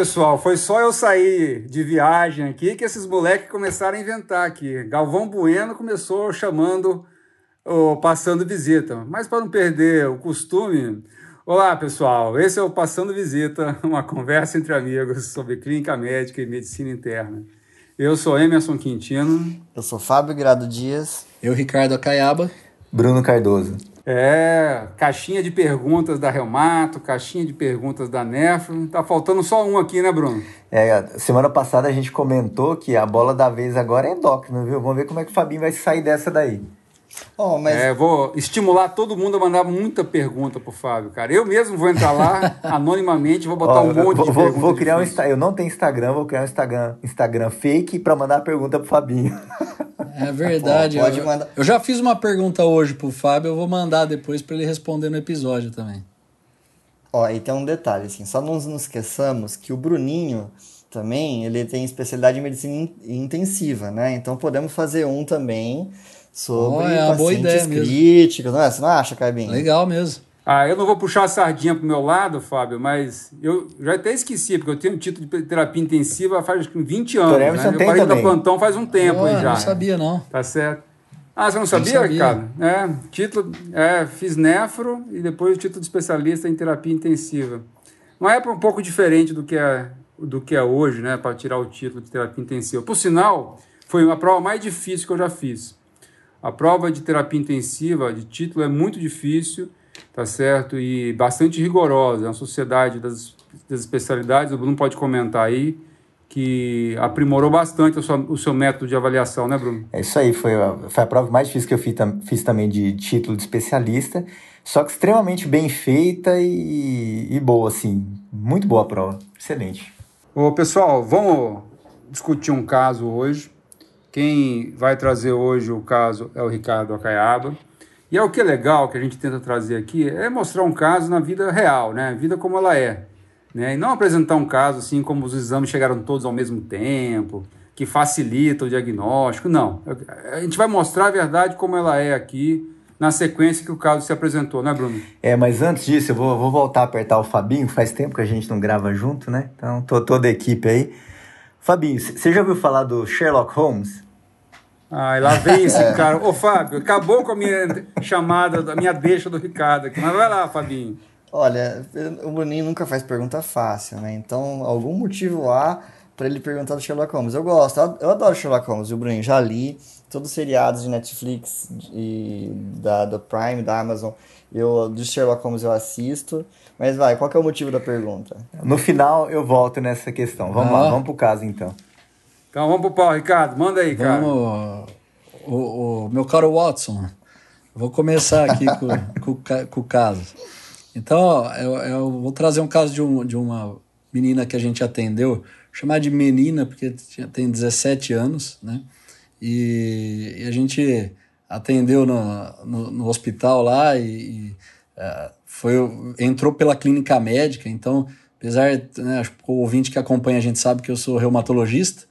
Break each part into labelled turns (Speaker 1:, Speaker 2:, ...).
Speaker 1: pessoal, foi só eu sair de viagem aqui que esses moleques começaram a inventar aqui. Galvão Bueno começou chamando o Passando Visita. Mas para não perder o costume, olá pessoal, esse é o Passando Visita, uma conversa entre amigos sobre clínica médica e medicina interna. Eu sou Emerson Quintino.
Speaker 2: Eu sou Fábio Grado Dias.
Speaker 3: Eu, Ricardo Acaiaba.
Speaker 4: Bruno Cardoso.
Speaker 1: É, caixinha de perguntas da Reumato, caixinha de perguntas da Nefro. Tá faltando só um aqui, né, Bruno?
Speaker 4: É, semana passada a gente comentou que a bola da vez agora é endócrino, viu? Vamos ver como é que o Fabinho vai sair dessa daí.
Speaker 1: Oh, mas... É, vou estimular todo mundo a mandar muita pergunta pro Fábio, cara. Eu mesmo vou entrar lá anonimamente, vou botar oh, um monte
Speaker 4: vou,
Speaker 1: de
Speaker 4: perguntas. Vou criar um Eu não tenho Instagram, vou criar um Instagram, Instagram fake para mandar a pergunta pro Fabinho.
Speaker 3: É verdade. Pô, eu, mandar... eu já fiz uma pergunta hoje pro Fábio, eu vou mandar depois para ele responder no episódio também.
Speaker 2: Ó, e tem um detalhe, assim, só não nos esqueçamos que o Bruninho também, ele tem especialidade em medicina intensiva, né? Então podemos fazer um também sobre oh, é uma boa ideia críticos, não é? Você não acha, Caibinho?
Speaker 3: Legal mesmo.
Speaker 1: Ah, eu não vou puxar a sardinha pro meu lado, Fábio, mas eu já até esqueci, porque eu tenho um título de terapia intensiva faz 20 anos. né? Eu parei da plantão faz um tempo oh, já.
Speaker 3: Não sabia, não.
Speaker 1: Tá certo. Ah, você não sabia, não sabia. Ricardo? É, título, é, fiz nefro e depois o título de especialista em terapia intensiva. Uma época um pouco diferente do que é, do que é hoje, né, para tirar o título de terapia intensiva. Por sinal, foi a prova mais difícil que eu já fiz. A prova de terapia intensiva de título é muito difícil, tá certo? E bastante rigorosa. É uma sociedade das, das especialidades, o Bruno pode comentar aí, que aprimorou bastante o seu, o seu, método de avaliação, né, Bruno?
Speaker 4: É isso aí, foi a, foi a prova mais difícil que eu fiz, fiz também de título de especialista, só que extremamente bem feita e, e boa, assim. Muito boa a prova, excelente.
Speaker 1: Ô, pessoal, vamos discutir um caso hoje quem vai trazer hoje o caso é o Ricardo Acaiaba. E é o que é legal que a gente tenta trazer aqui é mostrar um caso na vida real, né? A vida como ela é. Né? E não apresentar um caso assim como os exames chegaram todos ao mesmo tempo, que facilita o diagnóstico. Não. A gente vai mostrar a verdade como ela é aqui, na sequência que o caso se apresentou, né, Bruno?
Speaker 4: É, mas antes disso, eu vou, vou voltar a apertar o Fabinho. Faz tempo que a gente não grava junto, né? Então, tô toda a equipe aí. Fabinho, você já ouviu falar do Sherlock Holmes?
Speaker 1: Ai, lá vem esse é. cara. Ô, Fábio, acabou com a minha chamada, a minha deixa do Ricardo aqui. Mas vai lá, Fabinho.
Speaker 2: Olha, o Bruninho nunca faz pergunta fácil, né? Então, algum motivo há para ele perguntar do Sherlock Holmes. Eu gosto, eu adoro Sherlock Holmes, o Bruninho? Já li todos os seriados de Netflix e da, do Prime, da Amazon. Eu, do Sherlock Holmes eu assisto. Mas vai, qual que é o motivo da pergunta?
Speaker 4: No final eu volto nessa questão. Vamos ah. lá, vamos pro caso então.
Speaker 1: Então vamos pro pau, Ricardo. Manda aí, cara.
Speaker 3: Vamos, o, o meu caro Watson. Vou começar aqui com, com, com, o caso. Então, eu, eu, vou trazer um caso de, um, de uma menina que a gente atendeu, chamar de menina, porque tem 17 anos, né? E, e a gente atendeu no, no, no hospital lá e, e uh, foi, entrou pela clínica médica, então, apesar, né, o ouvinte que acompanha a gente sabe que eu sou reumatologista,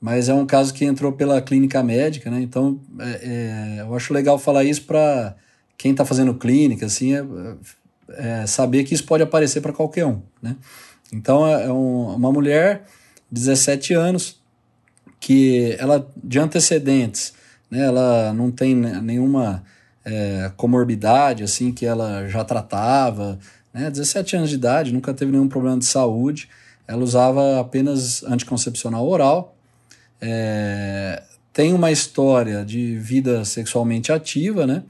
Speaker 3: mas é um caso que entrou pela clínica médica, né? Então, é, é, eu acho legal falar isso para quem está fazendo clínica, assim, é, é, saber que isso pode aparecer para qualquer um, né? Então, é, é um, uma mulher, 17 anos, que ela, de antecedentes, né? Ela não tem nenhuma é, comorbidade, assim, que ela já tratava, né? 17 anos de idade, nunca teve nenhum problema de saúde, ela usava apenas anticoncepcional oral, é, tem uma história de vida sexualmente ativa, né?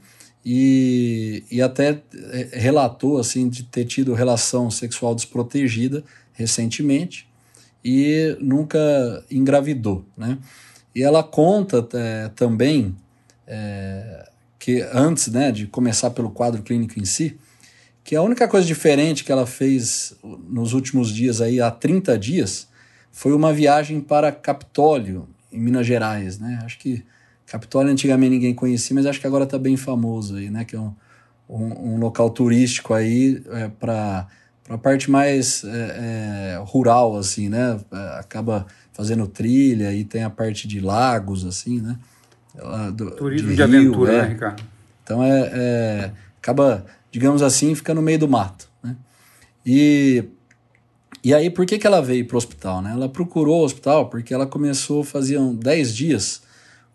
Speaker 3: E, e até é, relatou assim de ter tido relação sexual desprotegida recentemente e nunca engravidou, né? E ela conta é, também é, que antes né, de começar pelo quadro clínico em si, que a única coisa diferente que ela fez nos últimos dias aí, há 30 dias, foi uma viagem para Capitólio, em Minas Gerais, né? Acho que Capitólio antigamente ninguém conhecia, mas acho que agora está bem famoso aí, né? Que é um, um, um local turístico aí é, para a parte mais é, é, rural, assim, né? É, acaba fazendo trilha e tem a parte de lagos, assim, né?
Speaker 1: Do, Turismo de, de rio, aventura,
Speaker 3: é.
Speaker 1: né, Ricardo?
Speaker 3: Então é, é, acaba, digamos assim, fica no meio do mato, né? E E aí, por que, que ela veio para o hospital? Né? Ela procurou o hospital porque ela começou, faziam 10 dias,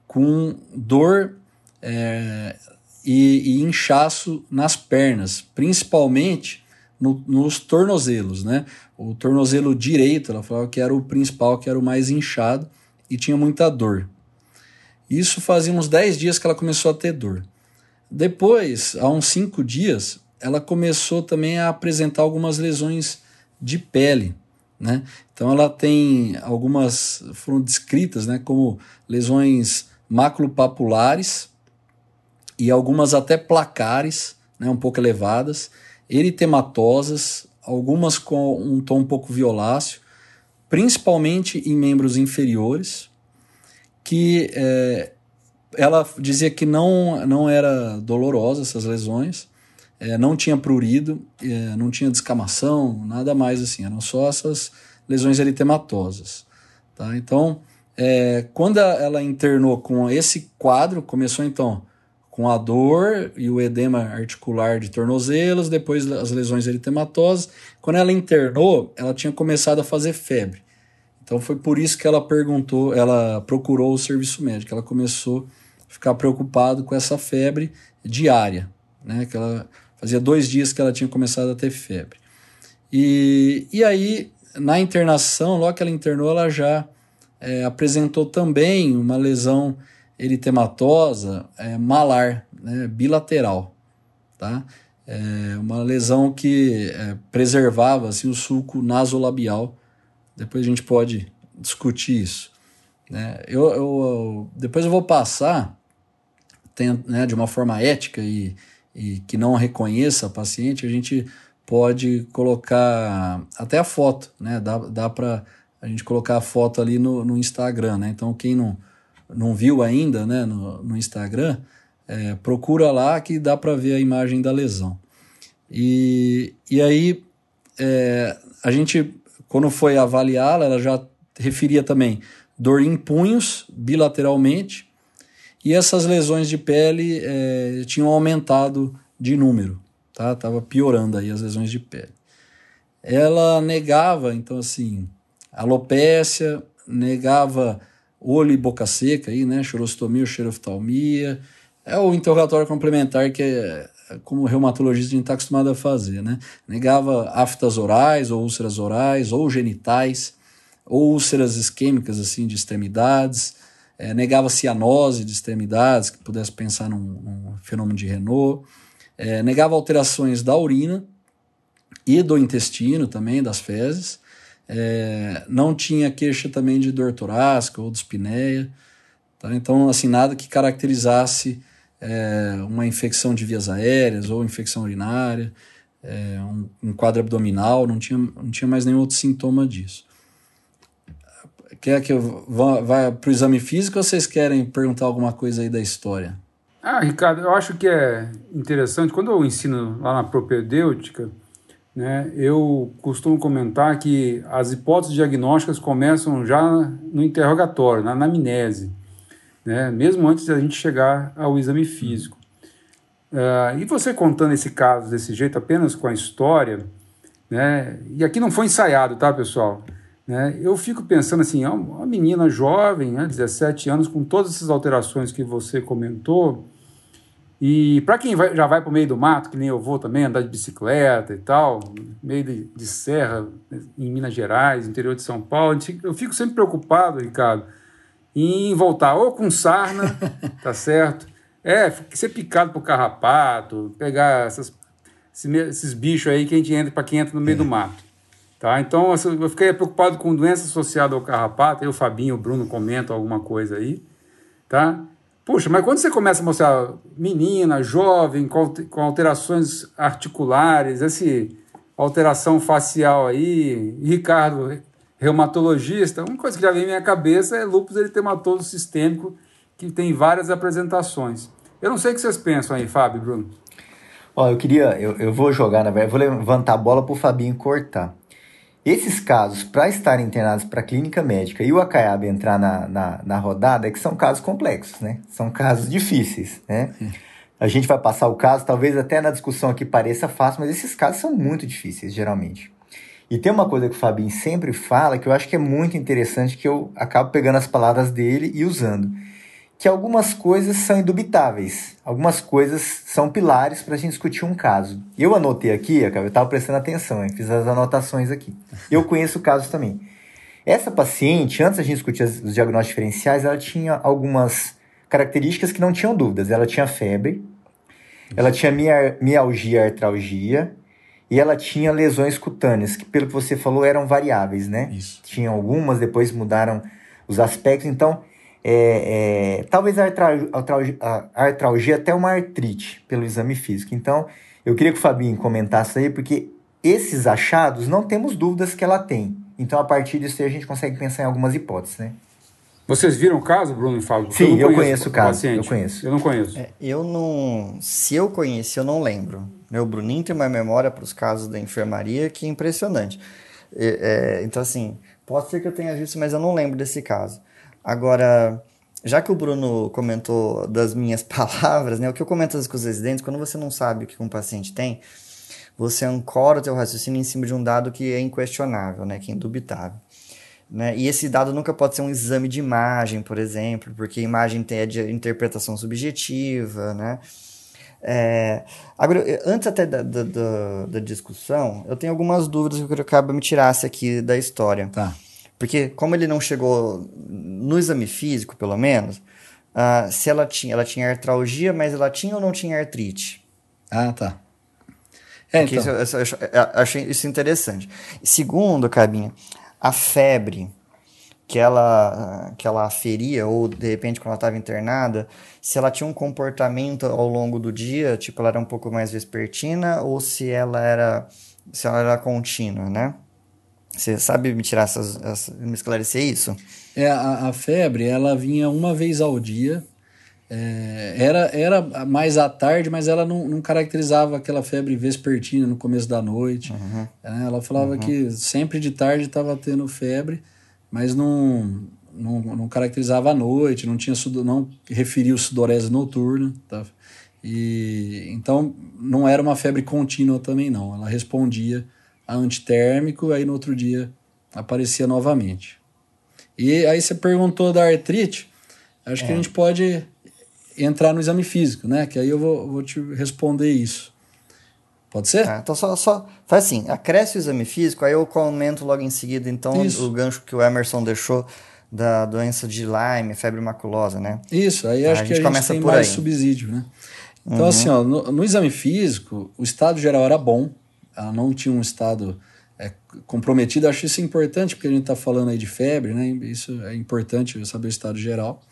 Speaker 3: com dor é, e, e, inchaço nas pernas, principalmente no, nos tornozelos. Né? O tornozelo direito, ela falava que era o principal, que era o mais inchado e tinha muita dor. Isso fazia uns 10 dias que ela começou a ter dor. Depois, há uns 5 dias, ela começou também a apresentar algumas lesões de pele. Né? Então ela tem algumas, foram descritas né, como lesões maculopapulares e algumas até placares, né, um pouco elevadas, eritematosas, algumas com um tom um pouco violáceo, principalmente em membros inferiores, que é, ela dizia que não, não era dolorosa essas lesões, é, não tinha prurido, é, não tinha descamação, nada mais assim, eram só essas lesões eritematosas. Tá? Então, é, quando ela internou com esse quadro, começou então com a dor e o edema articular de tornozelos, depois as lesões eritematosas. Quando ela internou, ela tinha começado a fazer febre. Então foi por isso que ela perguntou, ela procurou o serviço médico. Ela começou a ficar preocupado com essa febre diária, né? Que ela Fazia dois dias que ela tinha começado a ter febre. E, e aí, na internação, logo que ela internou, ela já é, apresentou também uma lesão eritematosa é, malar, né, bilateral, tá? É uma lesão que é, preservava assim, o sulco nasolabial. Depois a gente pode discutir isso. Né? Eu, eu, depois eu vou passar tem, né, de uma forma ética e, e que não reconheça a paciente, a gente pode colocar até a foto, né? Dá, dá para a gente colocar a foto ali no, no Instagram, né? Então, quem não, não viu ainda né, no, no Instagram, é, procura lá que dá para ver a imagem da lesão. E, e aí, é, a gente, quando foi avaliá-la, ela já referia também dor em punhos, bilateralmente, e essas lesões de pele é, tinham aumentado de número, tá? Tava piorando aí as lesões de pele. Ela negava, então assim, alopécia, negava olho e boca seca aí, né? Chorostomia ou xeroftalmia. É o interrogatório complementar que é como reumatologista a gente está acostumado a fazer, né? Negava aftas orais ou úlceras orais ou genitais ou úlceras isquêmicas assim de extremidades é, negava cianose de extremidades, que pudesse pensar num, num fenômeno de Renault, é, negava alterações da urina e do intestino também, das fezes, é, não tinha queixa também de dor torácica ou de espineia, tá? então assim, nada que caracterizasse é, uma infecção de vias aéreas ou infecção urinária, é, um, um quadro abdominal, não tinha, não tinha mais nenhum outro sintoma disso. Quer que eu vá, vá para o exame físico ou vocês querem perguntar alguma coisa aí da história?
Speaker 1: Ah, Ricardo, eu acho que é interessante. Quando eu ensino lá na propedêutica, né, eu costumo comentar que as hipóteses diagnósticas começam já no interrogatório, na anamnese, né, mesmo antes da gente chegar ao exame físico. Uh, e você contando esse caso desse jeito, apenas com a história, né, e aqui não foi ensaiado, tá, pessoal? Né? Eu fico pensando assim, uma menina jovem, né, 17 anos, com todas essas alterações que você comentou, e para quem vai, já vai para o meio do mato, que nem eu vou também, andar de bicicleta e tal, meio de, de serra, em Minas Gerais, interior de São Paulo, eu fico sempre preocupado, Ricardo, em voltar ou com sarna, tá certo? É, ser picado por carrapato, pegar essas, esses bichos aí que a gente entra para quem entra no meio é. do mato. Tá? Então, eu fiquei preocupado com doença associada ao carrapato, aí o Fabinho, o Bruno comentam alguma coisa aí, tá? Puxa, mas quando você começa a mostrar menina, jovem, com alterações articulares, esse alteração facial aí, Ricardo, reumatologista, uma coisa que já vem na minha cabeça é lúpus eritematoso sistêmico, que tem várias apresentações. Eu não sei o que vocês pensam aí, Fábio Bruno.
Speaker 4: Ó, eu queria, eu, eu vou jogar, na verdade, vou levantar a bola para o Fabinho cortar. Esses casos, para estarem internados para a clínica médica e o Acaiaba entrar na, na, na, rodada, é que são casos complexos, né? São casos difíceis, né? A gente vai passar o caso, talvez até na discussão aqui pareça fácil, mas esses casos são muito difíceis, geralmente. E tem uma coisa que o Fabinho sempre fala que eu acho que é muito interessante, que eu acabo pegando as palavras dele e usando. Que algumas coisas são indubitáveis, algumas coisas são pilares para a gente discutir um caso. Eu anotei aqui, eu estava prestando atenção, fiz as anotações aqui. Eu conheço casos também. Essa paciente, antes da gente discutir os diagnósticos diferenciais, ela tinha algumas características que não tinham dúvidas. Ela tinha febre, ela tinha mialgia, artralgia, e ela tinha lesões cutâneas, que pelo que você falou eram variáveis, né?
Speaker 3: Isso.
Speaker 4: Tinha algumas, depois mudaram os aspectos. Então, é, é, talvez a artralgia, a artralgia até uma artrite pelo exame físico. Então, eu queria que o Fabinho comentasse aí, porque esses achados não temos dúvidas que ela tem. Então, a partir disso aí, a gente consegue pensar em algumas hipóteses, né?
Speaker 1: Vocês viram o caso, Bruno e Fábio?
Speaker 4: Sim, eu, eu conheço o caso. Paciente. Eu conheço.
Speaker 1: Eu não conheço.
Speaker 2: É, eu não. Se eu conheci, eu não lembro. Meu Bruninho tem uma memória para os casos da enfermaria que é impressionante. É, é, então, assim, pode ser que eu tenha visto, mas eu não lembro desse caso. Agora, já que o Bruno comentou das minhas palavras, né? O que eu comento com os residentes, quando você não sabe o que um paciente tem, você ancora o teu raciocínio em cima de um dado que é inquestionável, né? Que é indubitável. Né? E esse dado nunca pode ser um exame de imagem, por exemplo, porque a imagem tem a de interpretação subjetiva, né? É, agora, antes até da, da, da, da, discussão, eu tenho algumas dúvidas que eu quero que acaba me tirasse aqui da história.
Speaker 3: Tá.
Speaker 2: Porque como ele não chegou no exame físico, pelo menos, uh, se ela tinha, ela tinha artralgia, mas ela tinha ou não tinha artrite?
Speaker 3: Ah, tá.
Speaker 2: É, então. isso, eu, eu, eu, achei isso interessante. Segundo, Cabinha, a febre que ela, que ela aferia, ou de repente quando ela estava internada, se ela tinha um comportamento ao longo do dia, tipo, ela era um pouco mais vespertina, ou se ela era, se ela era contínua, né? Você sabe me tirar essas, essas me esclarecer isso?
Speaker 3: É, a, a, febre, ela vinha uma vez ao dia, é, era, era mais à tarde, mas ela não, não caracterizava aquela febre vespertina no começo da noite. Uhum. É, ela falava uhum. que sempre de tarde estava tendo febre, mas não, não, não caracterizava à noite, não tinha não referia o sudorese noturna. Tá? E, então não era uma febre contínua também não. Ela respondia a antitérmico, aí no outro dia aparecia novamente. E aí você perguntou da artrite, acho é. que a é. gente pode entrar no exame físico, né? Que aí eu vou, vou te responder isso. Pode ser?
Speaker 2: Tá, então só, só faz assim, acresce o exame físico, aí eu comento logo em seguida, então, isso. o gancho que o Emerson deixou da doença de Lyme, febre maculosa, né?
Speaker 3: Isso, aí tá, acho a que a gente tem mais aí. subsídio, né? Então, uhum. assim, ó, no, no, exame físico, o estado geral era bom, ela não tinha um estado é, comprometido. Acho isso importante, porque a gente está falando aí de febre, né? Isso é importante saber o estado geral.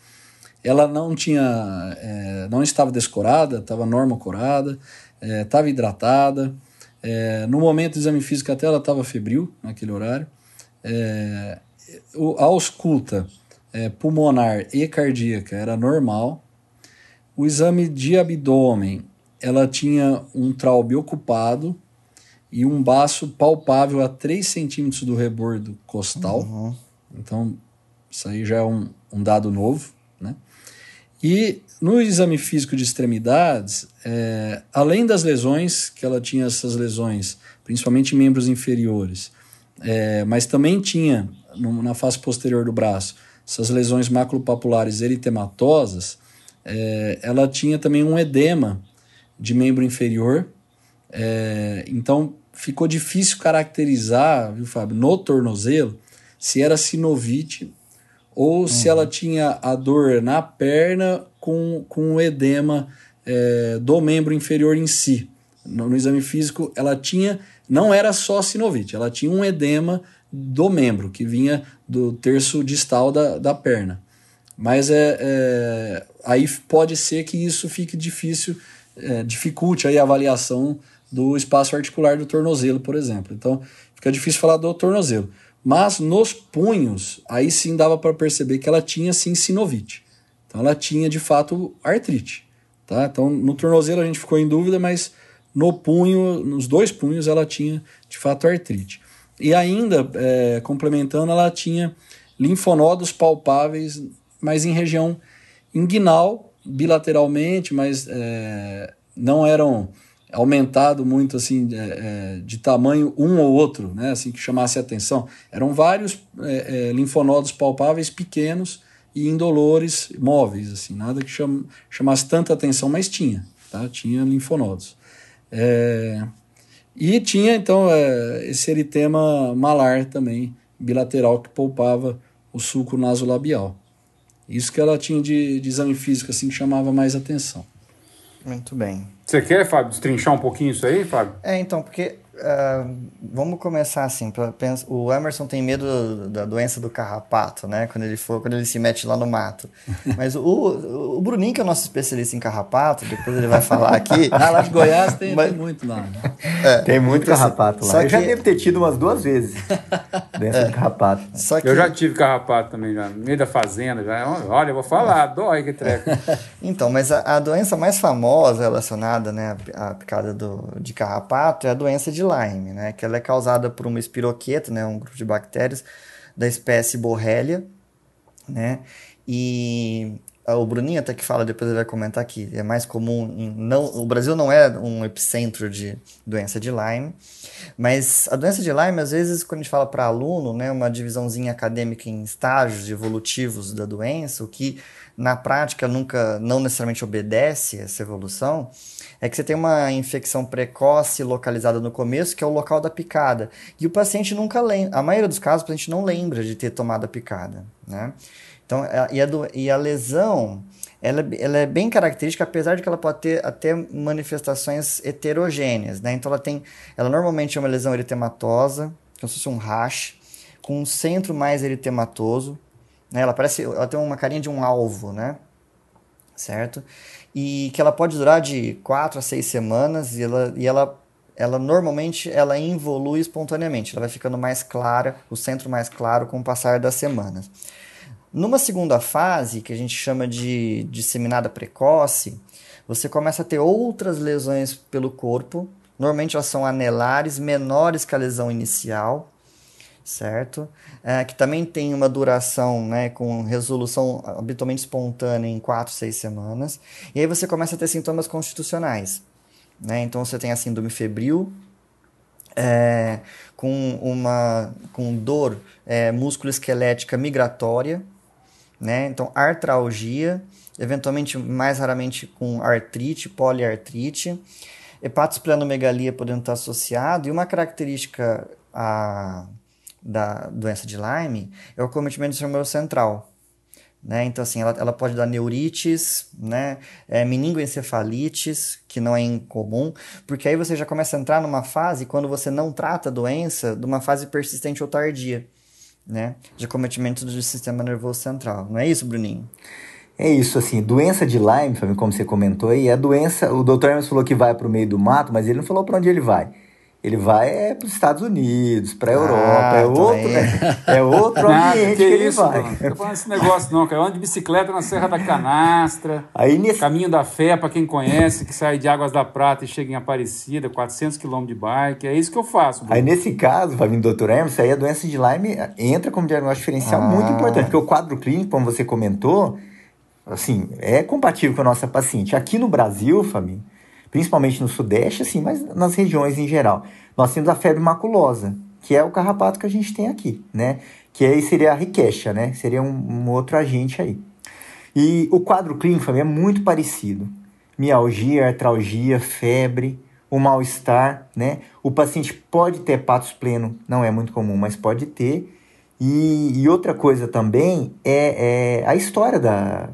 Speaker 3: Ela não tinha, é, não estava descorada, estava normocorada, estava é, hidratada. É, no momento do exame físico até ela estava febril, naquele horário. É, o, a ausculta é, pulmonar e cardíaca era normal. O exame de abdômen, ela tinha um traube ocupado e um baço palpável a 3 centímetros do rebordo costal. Uhum. Então, isso aí já é um, um dado novo. E no exame físico de extremidades, é, além das lesões, que ela tinha essas lesões, principalmente em membros inferiores, é, mas também tinha no, na face posterior do braço essas lesões maculopapulares eritematosas, é, ela tinha também um edema de membro inferior. É, então ficou difícil caracterizar, viu, Fábio, no tornozelo, se era sinovite ou uhum. se ela tinha a dor na perna com, com o edema é, do membro inferior em si. No, no, exame físico, ela tinha, não era só sinovite, ela tinha um edema do membro, que vinha do terço distal da, da perna. Mas é, é aí pode ser que isso fique difícil, é, dificulte aí a avaliação do espaço articular do tornozelo, por exemplo. Então, fica difícil falar do tornozelo. Mas nos punhos, aí sim dava para perceber que ela tinha sim sinovite. Então ela tinha de fato artrite. Tá? Então no tornozelo a gente ficou em dúvida, mas no punho, nos dois punhos, ela tinha de fato artrite. E ainda, é, complementando, ela tinha linfonodos palpáveis, mas em região inguinal, bilateralmente, mas é, não eram aumentado muito assim é, é, de tamanho um ou outro, né, assim que chamasse atenção. Eram vários é, é, linfonodos palpáveis pequenos e indolores móveis, assim, nada que cham, chamasse tanta atenção, mas tinha, tá? Tinha linfonodos. É, e tinha então é, esse eritema malar também bilateral que poupava o suco nasolabial. Isso que ela tinha de, de exame físico assim que chamava mais atenção.
Speaker 2: Muito bem.
Speaker 1: Você quer, Fábio, destrinchar um pouquinho isso aí, Fábio?
Speaker 2: É, então, porque uh, vamos começar assim. Pra, pensa, o Emerson tem medo da doença do carrapato, né? Quando ele for, quando ele se mete lá no mato. Mas o, o Bruninho, que é o nosso especialista em carrapato, depois ele vai falar aqui.
Speaker 3: ah, lá de Goiás tem, mas, tem muito lá. Né?
Speaker 4: É, tem muito carrapato lá. Eu já devo ter tido umas duas vezes doença é, de carrapato.
Speaker 1: Só que... Eu já tive carrapato também, já, no meio da fazenda. Já. Olha, eu vou falar, dói que treco.
Speaker 2: então, mas a, a, doença mais famosa relacionada né, à picada do, de carrapato é a doença de Lyme, né? Que ela é causada por uma espiroqueta, né? Um grupo de bactérias da espécie Borrelia, né? E o Bruninho até que fala, depois ele vai comentar aqui, é mais comum, em, não, o Brasil não é um epicentro de doença de Lyme, mas a doença de Lyme, às vezes, quando a gente fala para aluno, né, uma divisãozinha acadêmica em estágios evolutivos da doença, o que na prática nunca, não necessariamente obedece essa evolução, é que você tem uma infecção precoce localizada no começo, que é o local da picada. E o paciente nunca lembra, a maioria dos casos, o paciente não lembra de ter tomado a picada, né? Então, e a, do, e a lesão, ela, ela é bem característica, apesar de que ela pode ter até manifestações heterogêneas, né? Então, ela tem, ela normalmente é uma lesão eritematosa, como se fosse um rash, com um centro mais eritematoso, né? Ela parece, ela tem uma carinha de um alvo, né? Certo? E que ela pode durar de 4 a 6 semanas e ela, e ela, ela normalmente ela evolui espontaneamente, ela vai ficando mais clara, o centro mais claro com o passar das semanas. Numa segunda fase, que a gente chama de disseminada precoce, você começa a ter outras lesões pelo corpo, normalmente elas são anelares, menores que a lesão inicial, certo? É, que também tem uma duração né, com resolução habitualmente espontânea em 4, 6 semanas. E aí você começa a ter sintomas constitucionais. Né? Então você tem a síndrome febril, é, com uma com dor é, musculoesquelética migratória, né? então artralgia, eventualmente mais raramente com artrite, poliartrite, hepatosplenomegalia podendo estar associado, e uma característica a da doença de Lyme é o acometimento do sistema central. Né? Então, assim, ela, ela pode dar neurites, né? É, meningoencefalites, que não é incomum, porque aí você já começa a entrar numa fase, quando você não trata a doença, de uma fase persistente ou tardia, né? De acometimento do sistema nervoso central. Não é isso, Bruninho?
Speaker 4: É isso, assim, doença de Lyme, como você comentou aí, é a doença, o Dr. Hermes falou que vai para o meio do mato, mas ele não falou para onde ele vai. Ele vai é, para os Estados Unidos, para a Europa, ah, é, outro, é, é, outro ah, ambiente que, ele isso, vai.
Speaker 1: Não tô falando desse negócio não, cara. Eu ando de bicicleta na Serra da Canastra, Aí nesse... Caminho da Fé, para quem conhece, que sai de Águas da Prata e chega em Aparecida, 400 quilômetros de bike, é isso que eu faço.
Speaker 4: Bruno. Aí nesse caso, vir o Dr. Hermes, aí a doença de Lyme entra como diagnóstico diferencial ah. muito importante, porque o quadro clínico, como você comentou, assim, é compatível com a nossa paciente. Aqui no Brasil, Fabinho, principalmente no Sudeste, assim, mas nas regiões em geral. Nós temos a febre maculosa, que é o carrapato que a gente tem aqui, né? Que aí seria a riquecha, né? Seria um, um outro agente aí. E o quadro clínico é muito parecido. Mialgia, artralgia, febre, o mal-estar, né? O paciente pode ter patos pleno, não é muito comum, mas pode ter. E, e outra coisa também é, é a história da,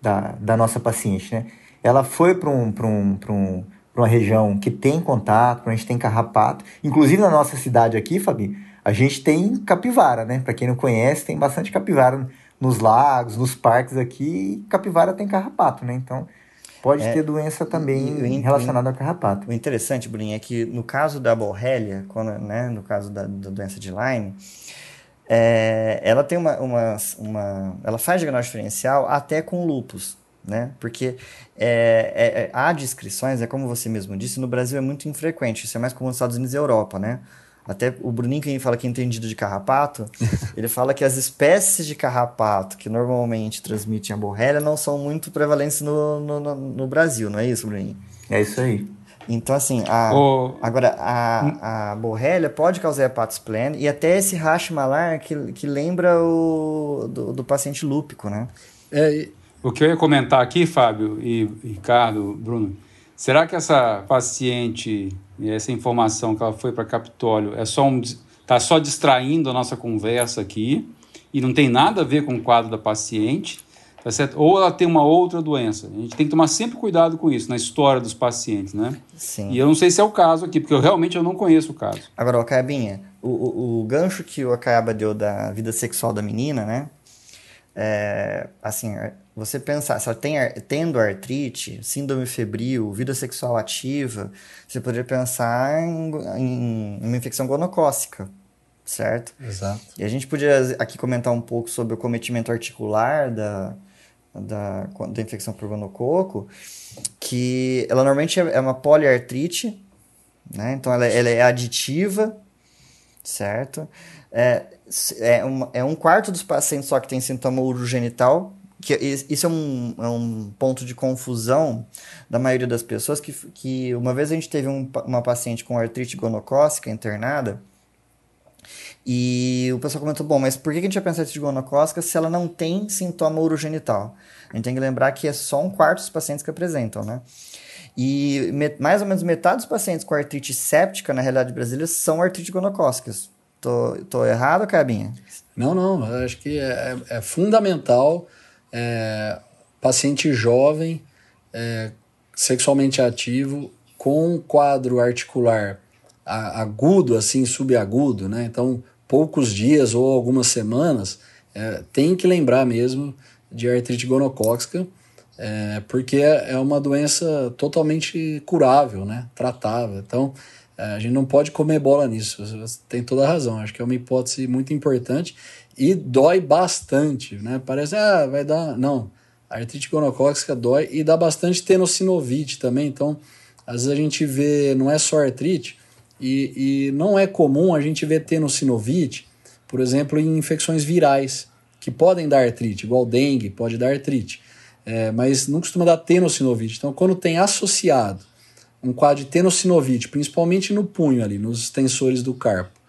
Speaker 4: da, da, nossa paciente, né? Ela foi para um, um, um, uma região que tem contato, a gente tem carrapato. Inclusive na nossa cidade aqui, Fabi, a gente tem capivara, né? Para quem não conhece, tem bastante capivara nos lagos, nos parques aqui. capivara tem carrapato, né? Então pode é, ter doença também relacionada ao carrapato.
Speaker 2: O interessante, Bruninho, é que no caso da borrelia, quando, né, no caso da, da doença de Lyme, é, ela tem uma, uma, uma, ela faz diagnóstico diferencial até com lupus né? Porque é, é, é, há descrições, é como você mesmo disse, no Brasil é muito infrequente, isso é mais comum nos Estados Unidos e Europa, né? Até o Bruninho, que fala que é entendido de carrapato, ele fala que as espécies de carrapato que normalmente transmitem a borrélia não são muito prevalentes no, no, no, no Brasil, não é isso, Bruninho?
Speaker 4: É isso aí.
Speaker 2: Então, assim, a, oh. agora, a, a borrélia pode causar hepatospleno e até esse racho malar que, que lembra o do, do paciente lúpico, né?
Speaker 1: É, o que eu ia comentar aqui, Fábio e Ricardo, Bruno, será que essa paciente, essa informação que ela foi para Capitólio, é só um está só distraindo a nossa conversa aqui e não tem nada a ver com o quadro da paciente? Tá certo? Ou ela tem uma outra doença. A gente tem que tomar sempre cuidado com isso na história dos pacientes, né?
Speaker 2: Sim.
Speaker 1: E eu não sei se é o caso aqui, porque eu realmente eu não conheço o caso.
Speaker 2: Agora, o Acaiabinha, o, o, o gancho que o Acaiaba deu da vida sexual da menina, né? É, assim, você pensar, se ela tem, tendo artrite, síndrome febril, vida sexual ativa, você poderia pensar em, em uma infecção gonocócica, certo?
Speaker 3: Exato.
Speaker 2: E a gente podia aqui comentar um pouco sobre o cometimento articular da, da, da infecção por gonococo, que ela normalmente é, é uma poliartrite, né? Então ela, ela é aditiva, certo? É, é, um, é um quarto dos pacientes só que tem sintoma urogenital, que isso é um, é um ponto de confusão da maioria das pessoas, que, que uma vez a gente teve um, uma paciente com artrite gonocócica internada, e o pessoal comentou, bom, mas por que a gente vai pensar de gonocócica se ela não tem sintoma urogenital? A gente tem que lembrar que é só um quarto dos pacientes que apresentam, né? E mais ou menos metade dos pacientes com artrite séptica, na realidade brasileira, são artrite gonocócicas. Tô, tô errado, Cabinha?
Speaker 3: Não, não. Acho que é, é fundamental é, paciente jovem, é, sexualmente ativo, com quadro articular agudo, assim, subagudo, né? Então, poucos dias ou algumas semanas, é, tem que lembrar mesmo de artrite gonocócica, é, porque é, é uma doença totalmente curável, né? tratável. Então, é, a gente não pode comer bola nisso, você tem toda a razão. Acho que é uma hipótese muito importante e dói bastante, né? Parece, ah, vai dar. Não, a artrite gonocócica dói e dá bastante tenossinovite também. Então, às vezes a gente vê, não é só artrite, e, e não é comum a gente ver tenossinovite, por exemplo, em infecções virais, que podem dar artrite, igual dengue, pode dar artrite, é, mas não costuma dar tenossinovite. Então, quando tem associado um quadro de tenossinovite, principalmente no punho ali, nos extensores do carpo,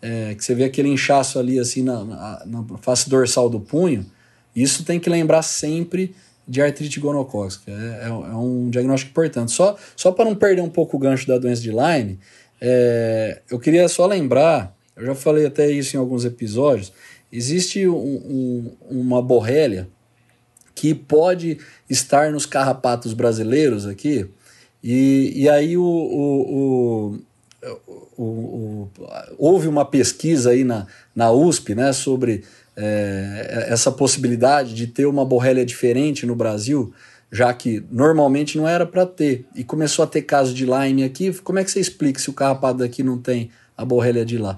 Speaker 3: é, que você vê aquele inchaço ali assim na, na, na, face dorsal do punho, isso tem que lembrar sempre de artrite gonocócica. É, é, é um diagnóstico importante. Só, só para não perder um pouco o gancho da doença de Lyme, é, eu queria só lembrar, eu já falei até isso em alguns episódios, existe um, um, uma borrélia que pode estar nos carrapatos brasileiros aqui, e, e aí o, o, o, o houve uma pesquisa aí na, na USP né, sobre é, essa possibilidade de ter uma borrélia diferente no Brasil, já que normalmente não era para ter. E começou a ter casos de Lyme aqui. Como é que você explica se o carrapato daqui não tem a borrélia de lá?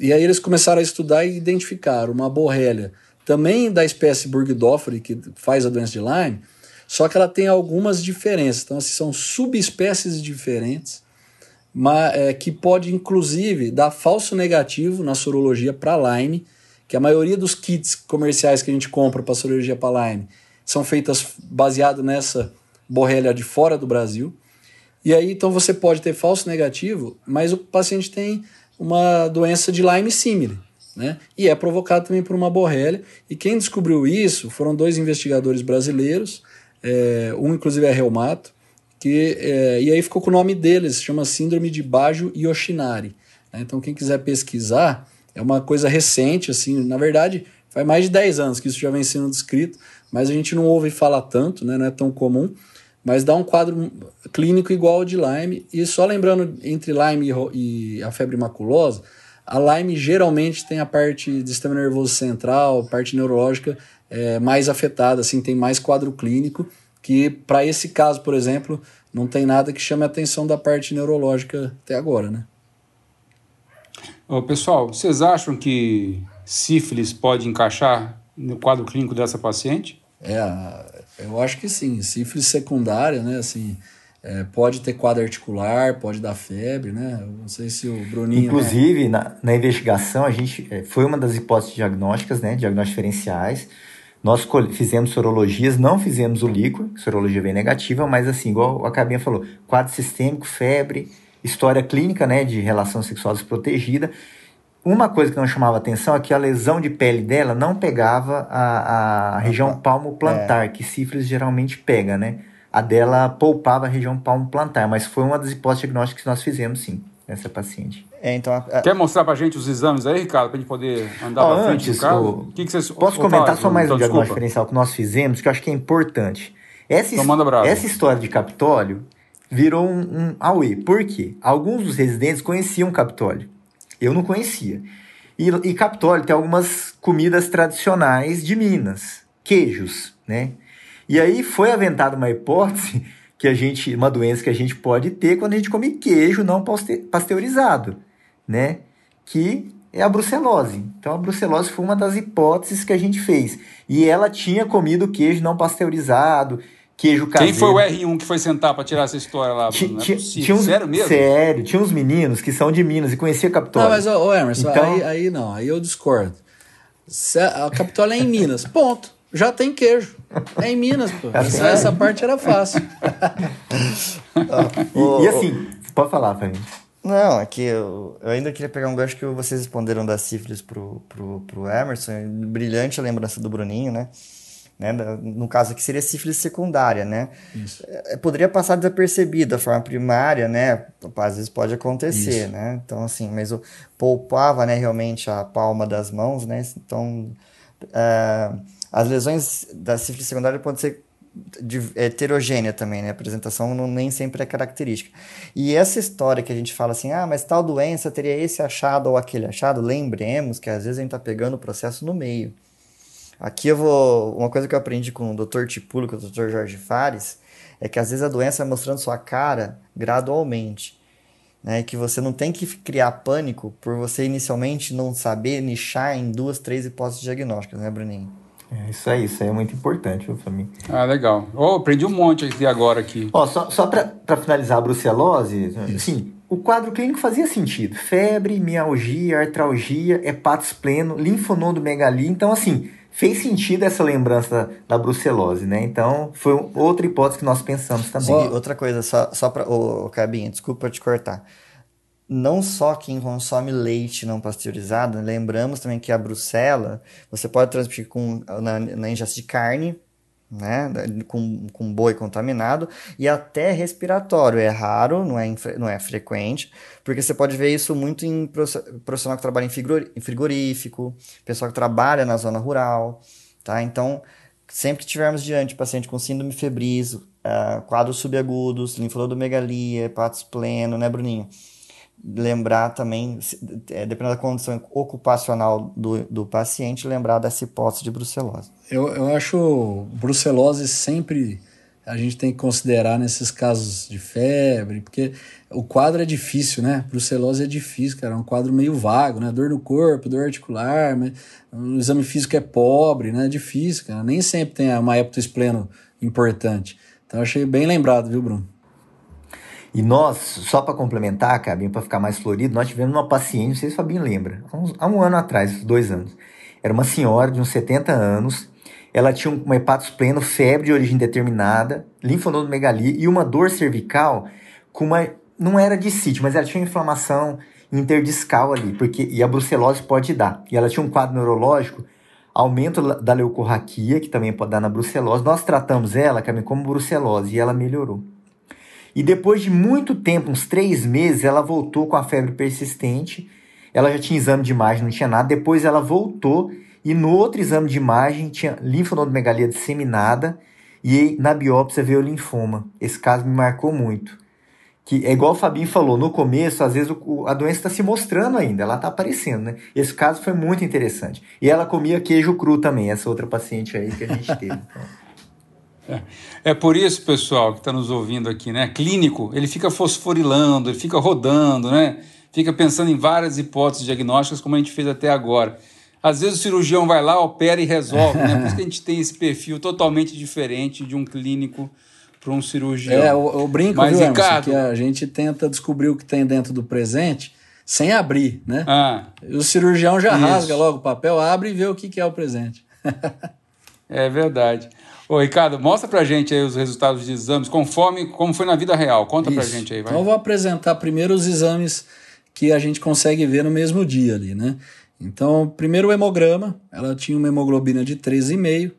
Speaker 3: E aí eles começaram a estudar e identificar uma borrélia também da espécie Burgdorferi, que faz a doença de Lyme, só que ela tem algumas diferenças. Então, assim, são subespécies diferentes, mas, é, que pode inclusive dar falso negativo na sorologia para Lyme, que a maioria dos kits comerciais que a gente compra para sorologia para Lyme são feitas baseado nessa borrélia de fora do Brasil. E aí, então, você pode ter falso negativo, mas o paciente tem uma doença de Lyme simile, né? E é provocado também por uma borrélia. E quem descobriu isso foram dois investigadores brasileiros, é, um inclusive é reumato, que, é, e aí ficou com o nome deles, chama Síndrome de Bajo Yoshinari. Né? Então, quem quiser pesquisar, é uma coisa recente, assim, na verdade, faz mais de 10 anos que isso já vem sendo descrito, mas a gente não ouve falar tanto, né? não é tão comum, mas dá um quadro clínico igual ao de Lyme. E só lembrando, entre Lyme e a febre maculosa, a Lyme geralmente tem a parte do sistema nervoso central, parte neurológica é, mais afetada, assim, tem mais quadro clínico, que para esse caso, por exemplo, não tem nada que chame a atenção da parte neurológica até agora, né?
Speaker 1: Ô, pessoal, vocês acham que sífilis pode encaixar no quadro clínico dessa paciente?
Speaker 3: É, eu acho que sim. Sífilis secundária, né? Assim, é, pode ter quadro articular, pode dar febre, né? Eu não sei se o Bruninho.
Speaker 4: Inclusive, né? na, na investigação, a gente é, foi uma das hipóteses diagnósticas, né? Diagnósticos diferenciais. Nós fizemos sorologias, não fizemos o líquido, sorologia bem negativa, mas assim, igual a Cabinha falou, quadro sistêmico, febre, história clínica, né, de relação sexual desprotegida. Uma coisa que não chamava atenção é que a lesão de pele dela não pegava a, a região palmo-plantar, é. que sífilis geralmente pega, né? A dela poupava a região palmo-plantar, mas foi uma das hipóteses diagnósticas que nós fizemos, sim, nessa paciente.
Speaker 1: É, então, a, a... Quer mostrar pra gente os exames aí, Ricardo, pra gente poder andar oh, pra frente antes, do O...
Speaker 4: Que que vocês... Posso comentar só mais então, um diagnóstico diferencial que nós fizemos, que eu acho que é importante. Essa, então, essa história de Capitólio virou um, um auê. Por quê? Alguns dos residentes conheciam Capitólio. Eu não conhecia. E, e Capitólio tem algumas comidas tradicionais de Minas, queijos, né? E aí foi aventada uma hipótese que a gente, uma doença que a gente pode ter quando a gente come queijo não pasteurizado, né? Que é a brucelose. Então a brucelose foi uma das hipóteses que a gente fez. E ela tinha comido queijo não pasteurizado queijo caseiro.
Speaker 1: Quem foi o R1 que foi sentar para tirar essa história lá? Bruno?
Speaker 4: Tinha, é tinha uns, sério mesmo? Sério, tinha uns meninos que são de Minas e conhecia Capitólio.
Speaker 3: Não, mas, ô, Emerson, então... aí, aí não, aí eu discordo. A Capitólio é em Minas, ponto. Já tem queijo. É em Minas, pô. Essa, essa parte era fácil.
Speaker 4: e, e, assim, pode falar, Fabinho.
Speaker 2: Não, é que eu, eu, ainda queria pegar um gancho que vocês responderam da sífilis pro, pro, pro Emerson. Brilhante a lembrança do Bruninho, né? Né? No caso aqui seria sífilis secundária, né? Isso. É, poderia passar desapercebido a forma primária, né? Às vezes pode acontecer, Isso. né? Então, assim, mas eu poupava, né, realmente a palma das mãos, né? Então, uh, as lesões da sífilis secundária podem ser heterogênea também, né? A apresentação não, nem sempre é característica. E essa história que a gente fala assim, ah, mas tal doença teria esse achado ou aquele achado, lembremos que às vezes a gente está pegando o processo no meio. Aqui eu vou. Uma coisa que eu aprendi com o Dr. Tipulo, com o Dr. Jorge Fares, é que às vezes a doença vai mostrando sua cara gradualmente. Né, que você não tem que criar pânico por você inicialmente não saber nichar em duas, três hipóteses diagnósticas, né, Bruninho?
Speaker 4: É, isso aí, isso aí é muito importante, viu, família?
Speaker 1: Ah, legal. Oh, aprendi um monte aqui agora aqui.
Speaker 4: Ó, só, só para finalizar a brucelose, sim, o quadro clínico fazia sentido. Febre, mialgia, artralgia, hepatos pleno, linfonodomegalia. Então, assim, fez sentido essa lembrança da, brucelose, né? Então, foi outra hipótese que nós pensamos também. Sim,
Speaker 2: outra coisa, só, só para. Ô, Cabinha, desculpa te cortar. Não só quem consome leite não pasteurizado, lembramos também que a brucela você pode transmitir com, na, na ingesta de carne, né, com, com boi contaminado e até respiratório. É raro, não é, não é frequente, porque você pode ver isso muito em profissional que trabalha em frigorífico, pessoal que trabalha na zona rural, tá? Então, sempre que tivermos diante paciente com síndrome febris, uh, quadros subagudos, linfonodomegalia, hepatos pleno, né, Bruninho? Lembrar também, é, dependendo da condição ocupacional do, do paciente, lembrar dessa hipótese de brucelose.
Speaker 3: Eu, eu acho brucelose sempre a gente tem que considerar nesses casos de febre, porque o quadro é difícil, né? Brucelose é difícil, cara, é um quadro meio vago, né? Dor no corpo, dor articular, mas o exame físico é pobre, né? É difícil, cara. Nem sempre tem uma hepatospleno importante. Então achei bem lembrado, viu, Bruno?
Speaker 4: E nós, só para complementar, Cabinho, para ficar mais florido, nós tivemos uma paciente, não sei se o Fabinho lembra, há, uns, há um ano atrás, dois anos. Era uma senhora de uns 70 anos, ela tinha uma hepatos pleno, febre de origem determinada, linfonodomegalia e uma dor cervical com uma... Não era de sítio, mas ela tinha uma inflamação interdiscal ali, porque e a brucelose pode dar. E ela tinha um quadro neurológico, aumento da leucorraquia, que também pode dar na brucelose. Nós tratamos ela, Cabinho, como brucelose e ela melhorou. E depois de muito tempo, uns três meses, ela voltou com a febre persistente. Ela já tinha exame de imagem, não tinha nada. Depois ela voltou e no outro exame de imagem tinha linfonodomegalia disseminada e na biópsia veio linfoma. Esse caso me marcou muito. Que é igual o Fabinho falou, no começo, às vezes o, a doença está se mostrando ainda, ela está aparecendo, né? Esse caso foi muito interessante. E ela comia queijo cru também, essa outra paciente aí que a gente teve.
Speaker 1: É. é por isso, pessoal, que está nos ouvindo aqui, né? Clínico, ele fica fosforilando, ele fica rodando, né? Fica pensando em várias hipóteses diagnósticas, como a gente fez até agora. Às vezes o cirurgião vai lá, opera e resolve, né? Por isso que a gente tem esse perfil totalmente diferente de um clínico para um cirurgião.
Speaker 3: É, o, o brinco, Mas, viu, Ricardo, que a gente tenta descobrir o que tem dentro do presente sem abrir, né? Ah, o cirurgião já isso. rasga logo o papel, abre e vê o que, que é o presente.
Speaker 1: É verdade. Ô, Ricardo, mostra pra gente aí os resultados de exames, conforme como foi na vida real. Conta Isso. pra gente aí, vai.
Speaker 3: Então eu vou apresentar primeiro os exames que a gente consegue ver no mesmo dia ali, né? Então, primeiro o hemograma, ela tinha uma hemoglobina de 13,5,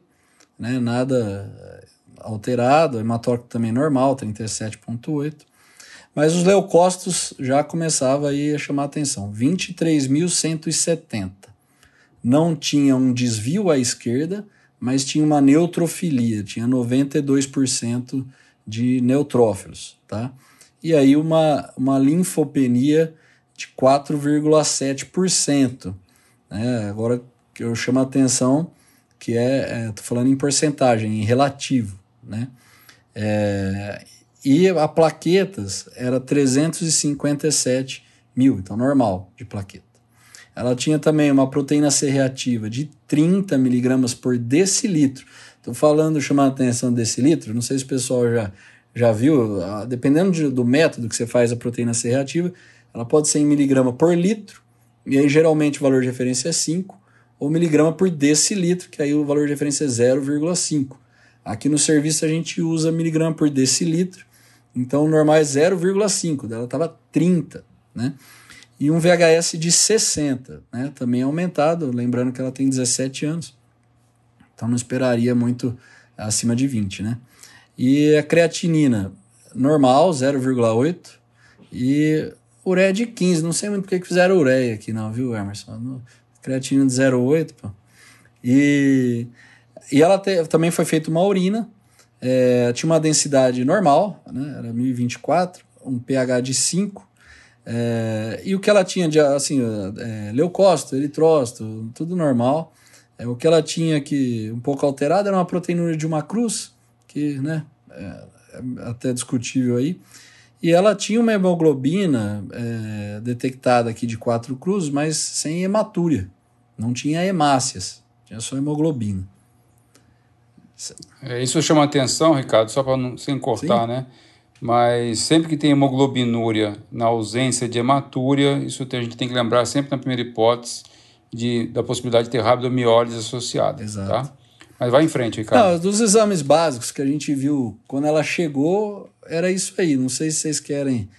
Speaker 3: né? Nada eh, alterado, hematócrito também normal, 37,8. Mas os leucócitos já começava aí a chamar a atenção, 23.170. Não tinha um desvio à esquerda, mas tinha uma neutrofilia, tinha 92% de neutrófilos, tá? E aí uma, uma linfopenia de 4,7%. Né? Agora que eu chamo a atenção que é, é falando em porcentagem, em relativo, né? É, e a plaquetas era 357 mil, então normal de plaqueta. Ela tinha também uma proteína C reativa de 30 miligramas por decilitro. Estou falando, chamando a atenção decilitro, não sei se o pessoal já, já viu, dependendo de, do método que você faz a proteína C reativa, ela pode ser em miligrama por litro, e aí geralmente o valor de referência é 5, ou miligrama por decilitro, que aí o valor de referência é 0,5. Aqui no serviço a gente usa miligrama por decilitro, então o normal é 0,5, dela estava 30, né? E um VHS de 60, né? também aumentado, lembrando que ela tem 17 anos, então não esperaria muito acima de 20, né? E a creatinina normal, 0,8, e ureia de 15, não sei muito porque que fizeram ureia aqui não, viu, Emerson? Creatinina de 0,8, pô. E, e ela te, também foi feita uma urina, é, tinha uma densidade normal, né? Era 1024, um pH de 5, é, e o que ela tinha de assim, é, leucócito, eritrócito, tudo normal. É, o que ela tinha que um pouco alterado era uma proteína de uma cruz, que né, é, é até discutível aí. E ela tinha uma hemoglobina é, detectada aqui de quatro cruzes, mas sem hematúria. Não tinha hemácias, tinha só hemoglobina.
Speaker 1: É, isso chama atenção, Ricardo, só para não sem cortar, Sim. né? Mas sempre que tem hemoglobinúria na ausência de hematúria, isso a gente tem que lembrar sempre na primeira hipótese de, da possibilidade de ter rabdomiólise associada. Exato. Tá? Mas vai em frente, Ricardo.
Speaker 3: Não, dos exames básicos que a gente viu quando ela chegou, era isso aí. Não sei se vocês querem,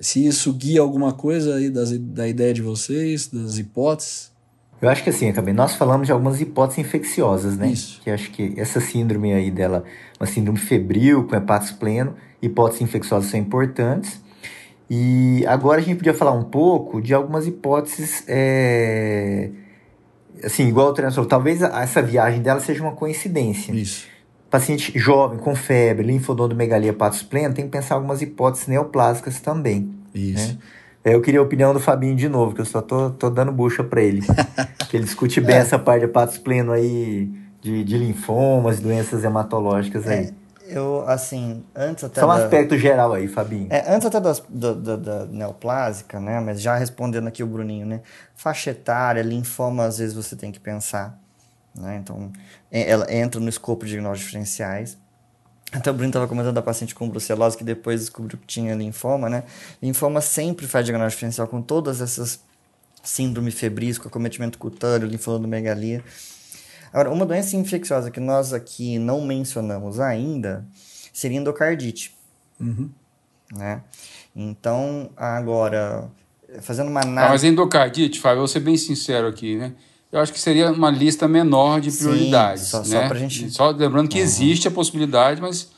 Speaker 3: se isso guia alguma coisa aí das, da ideia de vocês, das hipóteses.
Speaker 4: Eu acho que assim, também nós falamos de algumas hipóteses infecciosas, né? Isso. Que acho que essa síndrome aí dela, uma síndrome febril com hepátis pleno, hipóteses infecciosas são importantes. E agora a gente podia falar um pouco de algumas hipóteses, é... assim, igual o falou, talvez essa viagem dela seja uma coincidência.
Speaker 3: Isso.
Speaker 4: Paciente jovem, com febre, linfonodomegalia hepátis pleno, tem que pensar algumas hipóteses neoplásicas também.
Speaker 3: Isso. Né?
Speaker 4: É, eu queria a opinião do Fabinho de novo, que eu só tô, tô dando bucha para ele. que ele discute bem é. essa parte de hepátis pleno aí, de, de linfomas, doenças hematológicas é. aí.
Speaker 2: Eu, assim, antes até.
Speaker 4: Só um da... aspecto geral aí, Fabinho.
Speaker 2: É, antes até das, da, da, da, neoplásica, né? Mas já respondendo aqui o Bruninho, né? Faixa etária, linfoma, às vezes você tem que pensar. Né? Então, ela entra no escopo de diagnósticos diferenciais. Até o Bruno estava comentando da paciente com brucelose que depois descobriu que tinha linfoma, né? Linfoma sempre faz diagnóstico diferencial com todas essas síndrome febris, com acometimento cutâneo, linfonodomegalia. Agora, uma doença infecciosa que nós aqui não mencionamos ainda seria endocardite.
Speaker 3: Uhum.
Speaker 2: Né? Então, agora, fazendo uma
Speaker 1: análise... Ah, mas endocardite, Fábio, eu vou ser bem sincero aqui, né? Eu acho que seria uma lista menor de prioridades. Sim, só, né? só, pra gente... só lembrando que uhum. existe a possibilidade, mas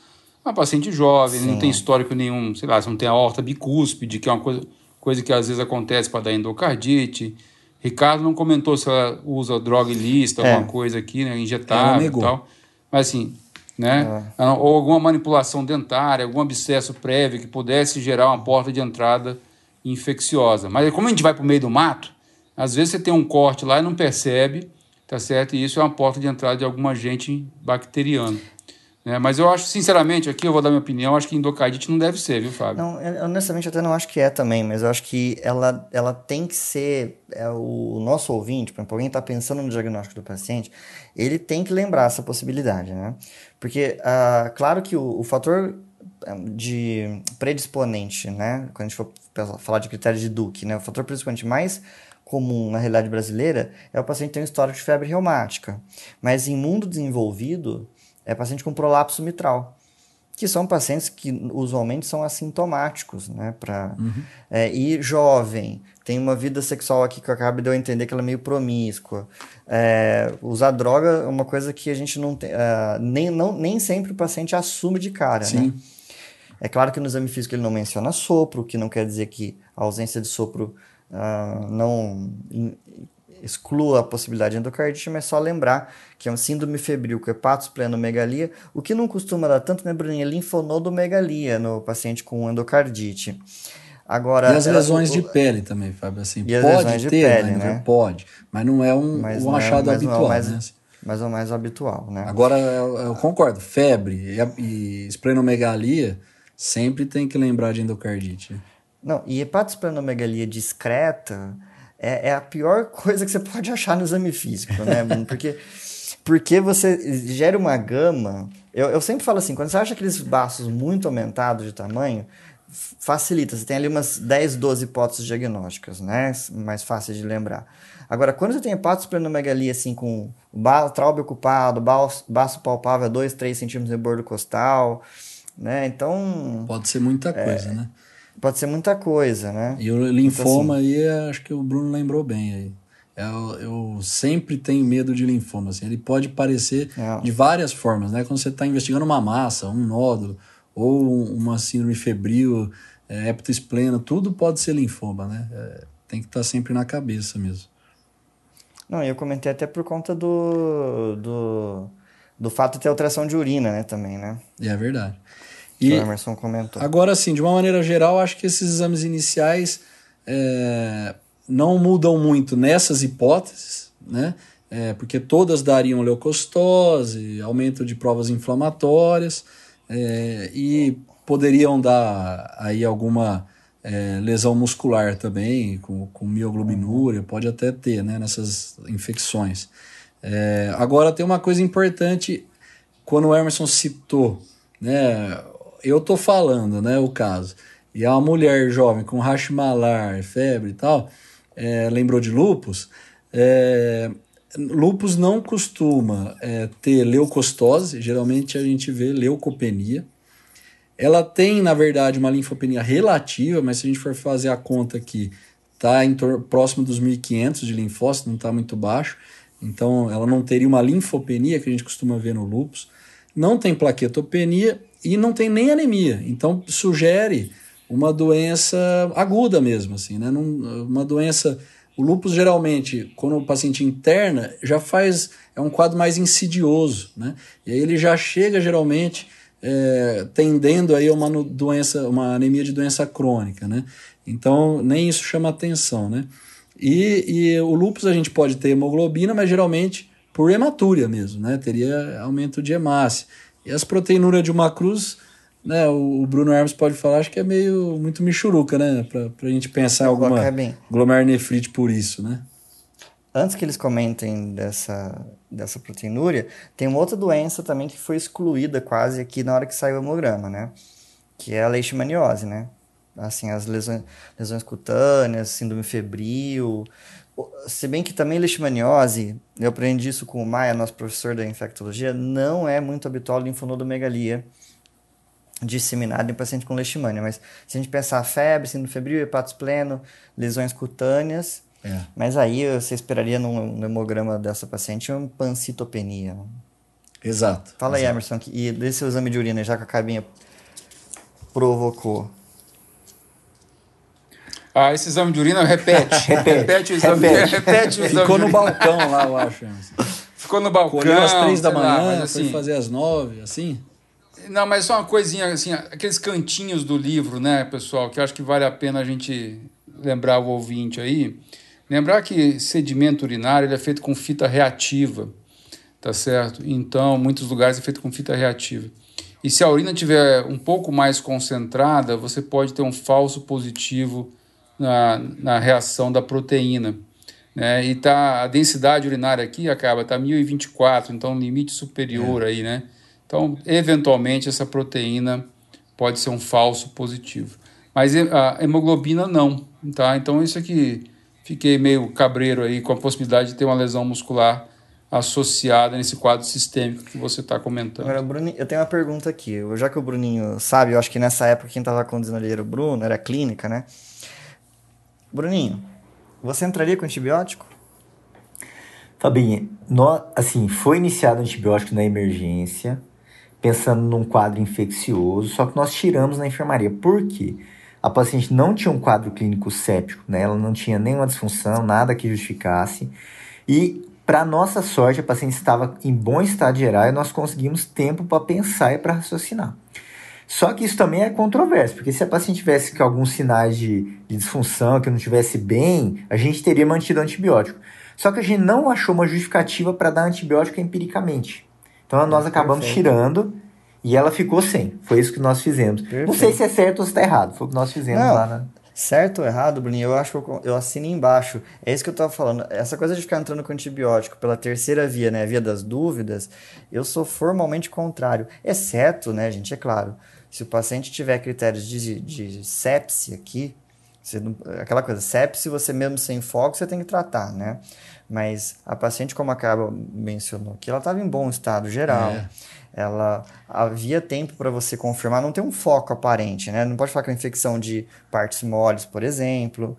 Speaker 1: uma paciente jovem, Sim. não tem histórico nenhum, sei lá, se não tem a horta bicúspide, que é uma coisa, coisa que às vezes acontece para dar endocardite. Ricardo não comentou se ela usa droga ilícita, é. alguma coisa aqui, né, injetável e tal. Mas assim, né? É. Ou alguma manipulação dentária, algum abscesso prévio que pudesse gerar uma porta de entrada infecciosa. Mas como a gente vai para o meio do mato, às vezes você tem um corte lá e não percebe, tá certo? E isso é uma porta de entrada de algum agente bacteriano. Né? Mas eu acho, sinceramente, aqui eu vou dar minha opinião, acho que endocardite não deve ser, viu, Fábio?
Speaker 2: Não, eu, honestamente até não acho que é também, mas eu acho que ela, ela tem que ser, é, o nosso ouvinte, por exemplo, alguém está pensando no diagnóstico do paciente, ele tem que lembrar essa possibilidade, né? Porque, ah, claro que o, o fator de predisponente, né? Quando a gente for falar de critério de Duke, né? O fator predisponente mais comum na realidade brasileira é o paciente ter um histórico de febre reumática. Mas em mundo desenvolvido, é paciente com prolapso mitral que são pacientes que usualmente são assintomáticos, né? Pra, uhum. é, e jovem, tem uma vida sexual aqui que eu acabo de eu entender que ela é meio promíscua. É, usar droga é uma coisa que a gente não tem. Uh, nem, não, nem sempre o paciente assume de cara, Sim. né? É claro que no exame físico ele não menciona sopro, o que não quer dizer que a ausência de sopro uh, não exclua a possibilidade de endocardite, mas só lembrar que é um síndrome febril com hepatosplenomegalia, o que não costuma dar tanto, né, Bruninha? Linfonodomegalia no paciente com endocardite.
Speaker 3: Agora, e as lesões ela, de pele também, Fábio, assim, pode ter, pele, né? né? Pode, mas não é um, mas um é, achado é, habitual, mais, né?
Speaker 2: Mais ou mais habitual, né?
Speaker 3: Agora, eu, eu concordo, febre e, e esplenomegalia sempre tem que lembrar de endocardite.
Speaker 2: Não, e hepatosplenomegalia discreta é, é a pior coisa que você pode achar no exame físico, né? Porque, porque você gera uma gama. Eu, eu sempre falo assim: quando você acha aqueles baços muito aumentados de tamanho, facilita. Você tem ali umas 10, 12 hipóteses diagnósticas, né? Mais fáceis de lembrar. Agora, quando você tem hepatosplenomegalia, assim, com traube ocupado, baço palpável a 2, 3 centímetros de bordo costal, né? Então...
Speaker 3: Pode ser muita é, coisa, né?
Speaker 2: Pode ser muita coisa, né?
Speaker 3: E o linfoma então, assim, aí, acho que o Bruno lembrou bem aí. Eu, eu, sempre tenho medo de linfoma. Assim. Ele pode parecer é. de várias formas, né? Quando você está investigando uma massa, um nódulo, ou uma síndrome febril, é, hepatoespleno, tudo pode ser linfoma, né? É, tem que estar tá sempre na cabeça mesmo.
Speaker 2: Não, eu comentei até por conta do, do, do fato de ter alteração de urina, né, também, né?
Speaker 3: É verdade.
Speaker 2: E o Emerson comentou.
Speaker 3: Agora, sim, de uma maneira geral, acho que esses exames iniciais é, não mudam muito nessas hipóteses, né? É, porque todas dariam leucostose, aumento de provas inflamatórias é, e poderiam dar aí alguma é, lesão muscular também, com, com mioglobinúria, pode até ter né, nessas infecções. É, agora tem uma coisa importante, quando o Emerson citou né, eu tô falando, né, o caso, e é uma mulher jovem com malar, febre e tal, é, lembrou de lupus, é, lupus não costuma é, ter leucostose, geralmente a gente vê leucopenia. Ela tem, na verdade, uma linfopenia relativa, mas se a gente for fazer a conta aqui, está próximo dos 1.500 de linfócito, não está muito baixo. Então, ela não teria uma linfopenia que a gente costuma ver no lupus. Não tem plaquetopenia e não tem nem anemia. Então sugere uma doença aguda mesmo, assim, né? uma doença. O lúpus geralmente, quando o paciente interna, já faz é um quadro mais insidioso, né? E aí ele já chega geralmente é, tendendo aí a uma doença, uma anemia de doença crônica, né? Então nem isso chama atenção, né? E, e o lúpus a gente pode ter hemoglobina, mas geralmente por hematúria mesmo, né? Teria aumento de hemácia. E as proteinuras de uma cruz, né, o Bruno Hermes pode falar, acho que é meio muito michuruca, né, pra, pra gente pensar em alguma glomerulonefrite por isso, né?
Speaker 2: Antes que eles comentem dessa, dessa proteinúria, tem uma outra doença também que foi excluída quase aqui na hora que saiu o hemograma, né? Que é a leishmaniose, né? Assim, as lesões, lesões cutâneas, síndrome febril, se bem que também leishmaniose, eu aprendi isso com o Maia, nosso professor da infectologia, não é muito habitual linfonodomegalia disseminada em paciente com leishmania. Mas se a gente pensar febre, síndrome febril, hepatos pleno, lesões cutâneas, é. mas aí você esperaria no, no hemograma dessa paciente uma pancitopenia.
Speaker 3: Exato.
Speaker 2: Fala
Speaker 3: exato.
Speaker 2: aí, Emerson, e desse exame de urina, já que a cabinha provocou.
Speaker 1: Ah, esse exame de urina repete. repete o exame. Repete, repete o exame
Speaker 3: Ficou no balcão lá, eu acho.
Speaker 1: Ficou no balcão.
Speaker 3: Colheu às três da manhã, lá, assim, foi fazer às nove, assim?
Speaker 1: Não, mas só uma coisinha, assim, aqueles cantinhos do livro, né, pessoal, que eu acho que vale a pena a gente lembrar o ouvinte aí. Lembrar que sedimento urinário ele é feito com fita reativa, tá certo? Então, muitos lugares é feito com fita reativa. E se a urina tiver um pouco mais concentrada, você pode ter um falso positivo na, na reação da proteína. Né? E tá, a densidade urinária aqui acaba, está 1024, então limite superior é. aí, né? Então, eventualmente, essa proteína pode ser um falso positivo. Mas a hemoglobina não, tá? Então isso aqui fiquei meio cabreiro aí com a possibilidade de ter uma lesão muscular associada nesse quadro sistêmico que você está comentando.
Speaker 2: Agora, Bruninho, eu tenho uma pergunta aqui. Já que o Bruninho sabe, eu acho que nessa época quem estava conduzindo ali era o Bruno, era a clínica, né? Bruninho, você entraria com antibiótico?
Speaker 4: Fabinho, nós, assim, foi iniciado antibiótico na emergência, pensando num quadro infeccioso, só que nós tiramos na enfermaria. Por quê? A paciente não tinha um quadro clínico séptico, né? Ela não tinha nenhuma disfunção, nada que justificasse. E para nossa sorte, a paciente estava em bom estado geral e nós conseguimos tempo para pensar e para raciocinar. Só que isso também é controverso, porque se a paciente tivesse com alguns sinais de, de disfunção, que não estivesse bem, a gente teria mantido o antibiótico. Só que a gente não achou uma justificativa para dar antibiótico empiricamente. Então nós acabamos Perfeito. tirando e ela ficou sem. Foi isso que nós fizemos. Perfeito. Não sei se é certo ou se está errado. Foi o que nós fizemos não. lá na.
Speaker 2: Certo ou errado, Bruninho, eu acho que eu, eu assino embaixo. É isso que eu tava falando. Essa coisa de ficar entrando com antibiótico pela terceira via, né, a via das dúvidas, eu sou formalmente contrário. Exceto, né, gente, é claro, se o paciente tiver critérios de, de sepse aqui, não, aquela coisa, sepse, você mesmo sem foco, você tem que tratar, né? Mas a paciente, como acaba mencionou aqui, ela estava em bom estado geral. É ela havia tempo para você confirmar, não tem um foco aparente, né? Não pode falar com infecção de partes moles, por exemplo.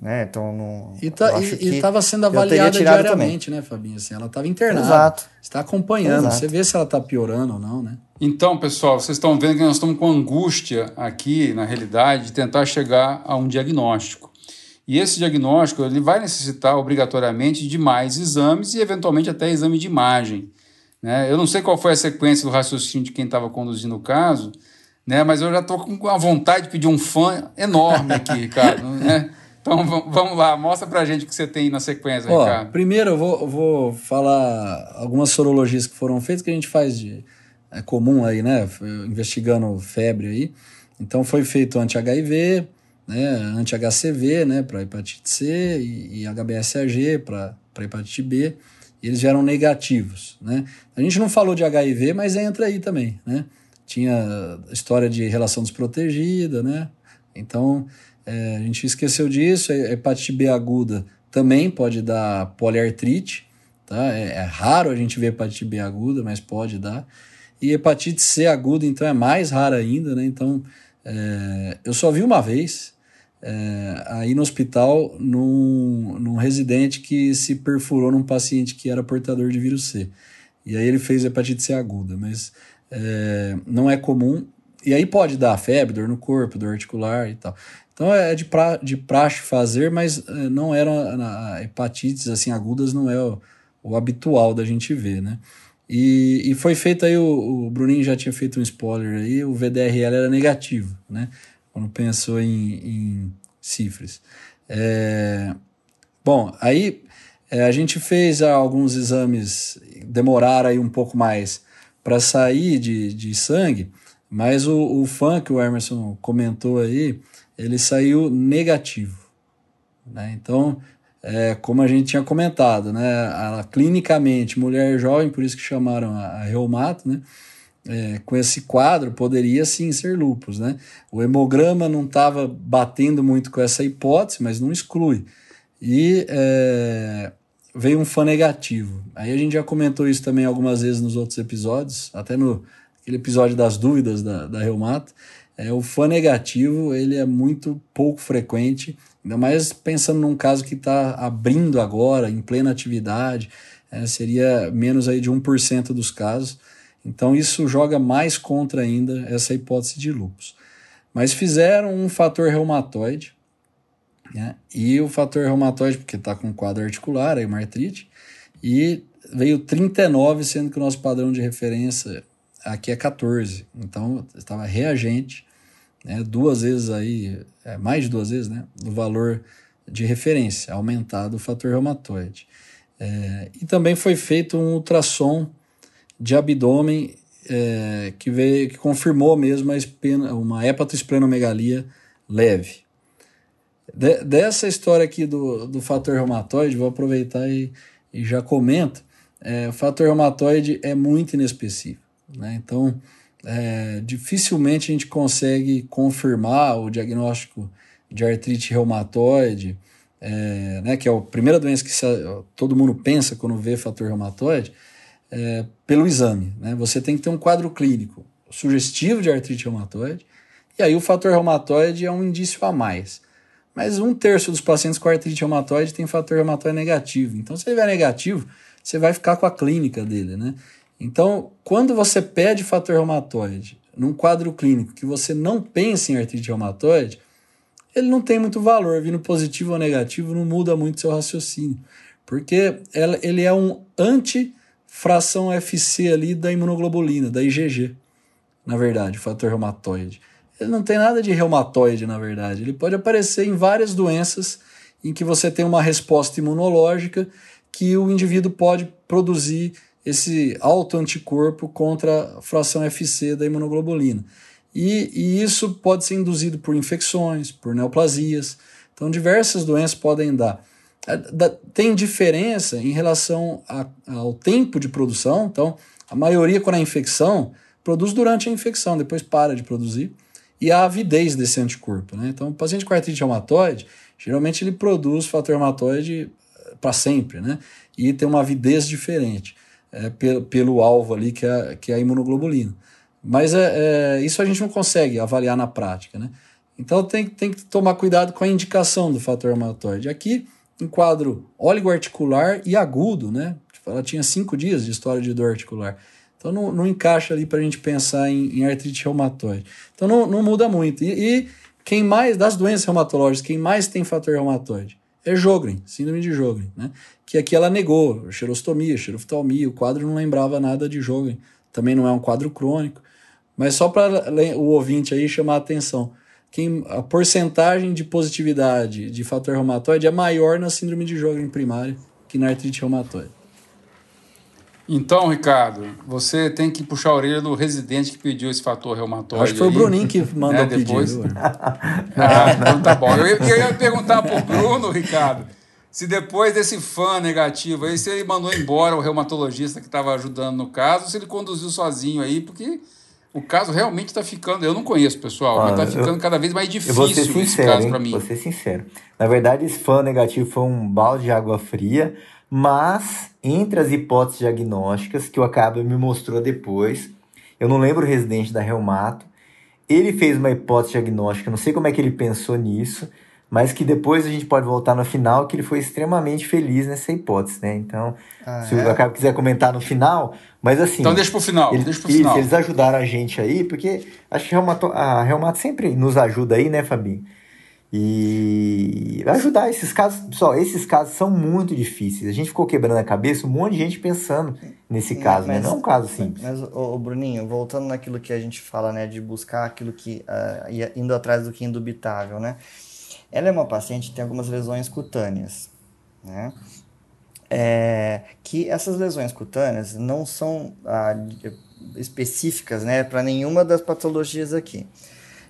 Speaker 2: Né? Então, não,
Speaker 3: e tá, estava sendo avaliada diariamente, também. né, Fabinho? Assim, ela estava internada. Exato. está acompanhando, Exato. você vê se ela está piorando ou não, né?
Speaker 1: Então, pessoal, vocês estão vendo que nós estamos com angústia aqui, na realidade, de tentar chegar a um diagnóstico. E esse diagnóstico ele vai necessitar obrigatoriamente de mais exames e, eventualmente, até exame de imagem. Né? Eu não sei qual foi a sequência do raciocínio de quem estava conduzindo o caso, né? mas eu já estou com a vontade de pedir um fã enorme aqui, Ricardo. né? Então vamos lá, mostra pra gente o que você tem na sequência, Ó, Ricardo.
Speaker 3: Primeiro eu vou, vou falar algumas sorologias que foram feitas, que a gente faz de. É comum aí, né? Investigando febre aí. Então foi feito anti-HIV, né? Anti-HCV, né? Para hepatite C e, e HBsAg para hepatite B e eles vieram negativos, né? A gente não falou de HIV, mas entra aí também, né? Tinha história de relação desprotegida, né? Então, é, a gente esqueceu disso. A hepatite B aguda também pode dar poliartrite, tá? É, é raro a gente ver hepatite B aguda, mas pode dar. E hepatite C aguda, então, é mais rara ainda, né? Então, é, eu só vi uma vez, é, aí no hospital num, num residente que se perfurou num paciente que era portador de vírus C. E aí ele fez hepatite C aguda, mas é, não é comum. E aí pode dar febre, dor no corpo, dor articular e tal. Então é de, pra, de praxe fazer, mas é, não eram hepatites assim agudas, não é o, o, habitual da gente ver, né? E, e foi feito aí, o, o Bruninho já tinha feito um spoiler aí, o VDRL era negativo, né? quando pensou em, em. É, bom, aí é, a gente fez alguns exames, demoraram aí um pouco mais para sair de, de sangue, mas o, o fã que o Emerson comentou aí, ele saiu negativo. Né? Então, é, como a gente tinha comentado, né? Ela, clinicamente, mulher jovem, por isso que chamaram a, a reumato, né? é, com esse quadro poderia sim ser lupus, né? O hemograma não estava batendo muito com essa hipótese, mas não exclui. E é, veio um fã negativo. Aí a gente já comentou isso também algumas vezes nos outros episódios, até no aquele episódio das dúvidas da, da reumato. É, o fã negativo ele é muito pouco frequente, ainda mais pensando num caso que está abrindo agora, em plena atividade, é, seria menos aí de 1% dos casos. Então isso joga mais contra ainda essa hipótese de lúpus. Mas fizeram um fator reumatoide, né? e o fator reumatoide, porque está com quadro articular, aí uma artrite, e veio 39, sendo que o nosso padrão de referência aqui é 14. Então estava reagente, né? duas vezes aí, é, mais de duas vezes, né? do valor de referência, aumentado o fator reumatoide. É, e também foi feito um ultrassom de abdômen é, que, veio, que confirmou mesmo espena, uma hepatosplenomegalia leve. De, dessa história aqui do, do fator reumatoide, vou aproveitar e, e já comento. É, o fator reumatoide é muito inespecífico. Né? Então, é, dificilmente a gente consegue confirmar o diagnóstico de artrite reumatoide, é, né, que é a primeira doença que se, todo mundo pensa quando vê fator reumatoide, é, pelo exame. Né? Você tem que ter um quadro clínico sugestivo de artrite reumatoide, e aí o fator reumatoide é um indício a mais. Mas um terço dos pacientes com artrite reumatoide tem fator reumatoide negativo. Então, se ele é negativo, você vai ficar com a clínica dele, né? Então, quando você pede fator reumatoide num quadro clínico que você não pensa em artrite reumatoide, ele não tem muito valor, vindo positivo ou negativo, não muda muito seu raciocínio, porque ele é um anti-fração FC ali da imunoglobulina, da IgG, na verdade, o fator reumatoide. Ele não tem nada de reumatoide, na verdade. Ele pode aparecer em várias doenças em que você tem uma resposta imunológica que o indivíduo pode produzir esse autoanticorpo contra a fração FC da imunoglobulina. E, e, isso pode ser induzido por infecções, por neoplasias. Então, diversas doenças podem dar. É, tem diferença em relação a, ao tempo de produção. Então, a maioria, quando é infecção, produz durante a infecção, depois para de produzir e a avidez desse anticorpo. Né? Então, o paciente com artrite reumatoide, geralmente ele produz fator reumatoide eh, para sempre, né? E tem uma avidez diferente é, pelo, pelo alvo ali, que é, que é a imunoglobulina. Mas é, é, isso a gente não consegue avaliar na prática, né? Então tem, tem que tomar cuidado com a indicação do fator reumatoide. Aqui, em quadro oligoarticular e agudo, né? Ela tinha cinco dias de história de dor articular. Então não, não encaixa ali para a gente pensar em, em, artrite reumatoide. Então não, não muda muito. E, e, quem mais, das doenças reumatológicas, quem mais tem fator reumatoide? É Jogren, síndrome de Jogren, né? Que aqui ela negou, xerostomia, xeroftalmia, o quadro não lembrava nada de Jogren. Também não é um quadro crônico. Mas só para o ouvinte aí chamar a atenção. Quem, a porcentagem de positividade de fator reumatoide é maior na síndrome de Jogren primária que na artrite reumatoide.
Speaker 1: Então, Ricardo, você tem que puxar a orelha do residente que pediu esse fator reumatoide.
Speaker 3: Acho que foi
Speaker 1: aí.
Speaker 3: o Bruninho que mandou é, depois. pedir.
Speaker 1: ah, então tá bom. Eu, eu ia perguntar pro Bruno, Ricardo, se depois desse fã negativo aí, se ele mandou embora o reumatologista que estava ajudando no caso, se ele conduziu sozinho aí, porque o caso realmente está ficando. Eu não conheço, pessoal, mas está ficando eu, cada vez mais difícil sincero, esse caso para mim.
Speaker 4: Vou ser sincero. Na verdade, esse fã negativo foi um balde de água fria mas, entre as hipóteses diagnósticas que o Acaba me mostrou depois, eu não lembro o residente da Reumato, ele fez uma hipótese diagnóstica, não sei como é que ele pensou nisso, mas que depois a gente pode voltar no final, que ele foi extremamente feliz nessa hipótese, né? Então, ah, se é? o Acaba quiser comentar no final, mas assim...
Speaker 1: Então deixa pro final,
Speaker 4: ele,
Speaker 1: deixa pro final.
Speaker 4: Eles ajudaram a gente aí, porque acho que a Reumato, a Reumato sempre nos ajuda aí, né, Fabinho? E ajudar esses casos, pessoal, esses casos são muito difíceis. A gente ficou quebrando a cabeça, um monte de gente pensando nesse caso, mas, né? Não é um caso simples.
Speaker 2: Mas, o Bruninho, voltando naquilo que a gente fala, né, de buscar aquilo que uh, indo atrás do que é indubitável, né? Ela é uma paciente que tem algumas lesões cutâneas, né? É, que essas lesões cutâneas não são uh, específicas, né, para nenhuma das patologias aqui.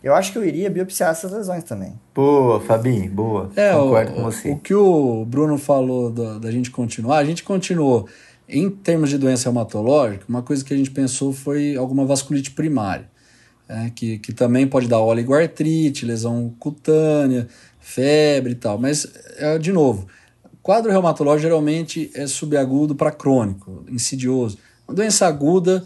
Speaker 2: Eu acho que eu iria biopsiar essas lesões também.
Speaker 4: Boa, Fabinho, boa.
Speaker 3: É, Concordo o, com você. O que o Bruno falou da, da gente continuar, a gente continuou. Em termos de doença reumatológica, uma coisa que a gente pensou foi alguma vasculite primária, é, que, que também pode dar oligoartrite, lesão cutânea, febre e tal. Mas, é, de novo, quadro reumatológico geralmente é subagudo para crônico, insidioso. Uma doença aguda,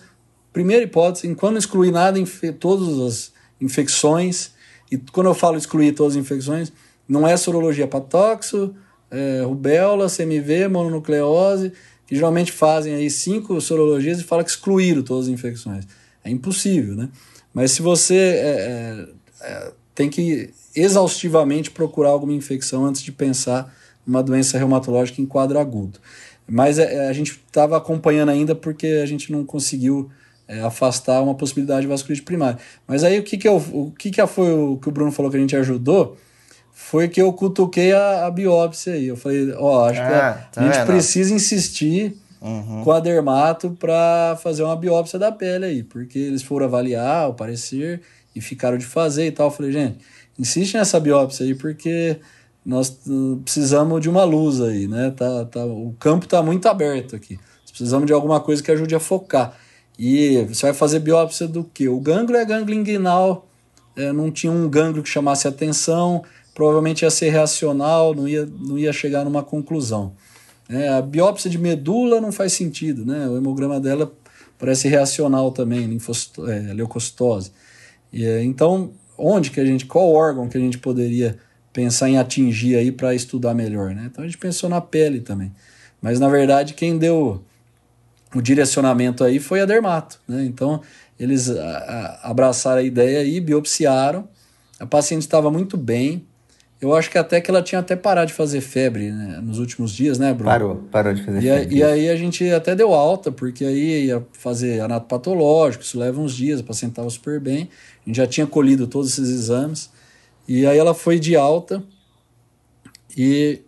Speaker 3: primeira hipótese, enquanto não excluir nada, em todas as infecções. E quando eu falo excluir todas as infecções, não é sorologia patóxo, é, rubéola, CMV, mononucleose, que geralmente fazem aí cinco sorologias e fala que excluíram todas as infecções. É impossível, né? Mas se você é, é, é tem que exaustivamente procurar alguma infecção antes de pensar numa doença reumatológica em quadro agudo. Mas é, a gente estava acompanhando ainda porque a gente não conseguiu é, afastar uma possibilidade de vasculite primária. Mas aí o que que, eu, o que que foi o que o Bruno falou que a gente ajudou foi que eu cutuquei a, a biópsia aí. Eu falei, ó, oh, acho ah, que a, tá a gente precisa insistir uhum. com a dermato para fazer uma biópsia da pele aí, porque eles foram avaliar o parecer e ficaram de fazer e tal. Eu falei, gente, insiste nessa biópsia aí, porque nós uh, precisamos de uma luz aí, né? Tá, tá, o campo tá muito aberto aqui. Precisamos de alguma coisa que ajude a focar. E você vai fazer biópsia do que? O gânglio é gânglio inguinal, é, não tinha um gânglio que chamasse atenção, provavelmente ia ser reacional, não ia, não ia chegar numa conclusão. É, a biópsia de medula não faz sentido, né? O hemograma dela parece reacional também, é, leucocitose. E, é, então, onde que a gente, qual órgão que a gente poderia pensar em atingir aí para estudar melhor, né? Então a gente pensou na pele também. Mas na verdade quem deu o direcionamento aí foi a Dermato, né? Então eles a, a, abraçaram a ideia e biopsiaram. A paciente estava muito bem, eu acho que até que ela tinha até parado de fazer febre né, nos últimos dias, né, Bruno?
Speaker 4: Parou, parou de fazer
Speaker 3: e
Speaker 4: febre.
Speaker 3: A, e aí a gente até deu alta, porque aí ia fazer anatopatológico, isso leva uns dias, a paciente estava super bem. A gente já tinha colhido todos esses exames. E aí ela foi de alta e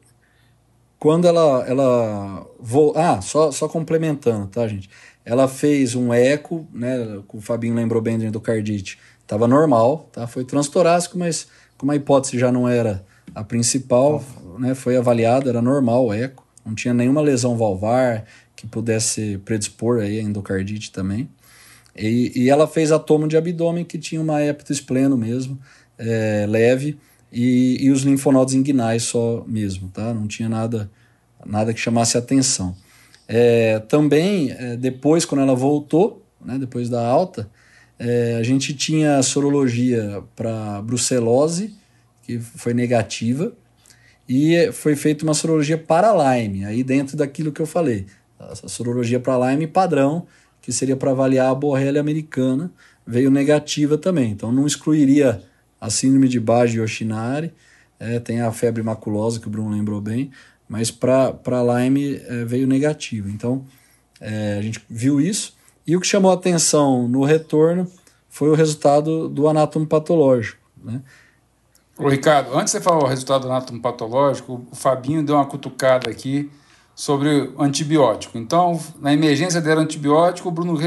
Speaker 3: quando ela ela vou ah só só complementando tá gente? Ela fez um eco né o Fabinho lembrou bem do endocardite estava normal tá? Foi transtorácico mas como a hipótese já não era a principal, né, foi avaliada, era normal o eco, não tinha nenhuma lesão valvar que pudesse predispor aí a endocardite também. E, e ela fez a tomo de abdômen que tinha uma hepatospleno mesmo, é, leve, e, e os linfonodos inguinais só mesmo, tá? Não tinha nada, nada que chamasse atenção. É, também, é, depois, quando ela voltou, né, depois da alta, é, a gente tinha sorologia para brucelose, que foi negativa, e foi feita uma sorologia para Lyme, aí dentro daquilo que eu falei. A sorologia para Lyme padrão, que seria para avaliar a borrelia americana, veio negativa também. Então não excluiria a síndrome de Bage Yoshinari, é, tem a febre maculosa, que o Bruno lembrou bem, mas para Lyme é, veio negativa. Então é, a gente viu isso. E o que chamou atenção no retorno foi o resultado do anátomo patológico. Né?
Speaker 1: Ô, Ricardo, antes de você falar o resultado do anátomo patológico, o Fabinho deu uma cutucada aqui sobre antibiótico. Então, na emergência deram antibiótico, o Bruno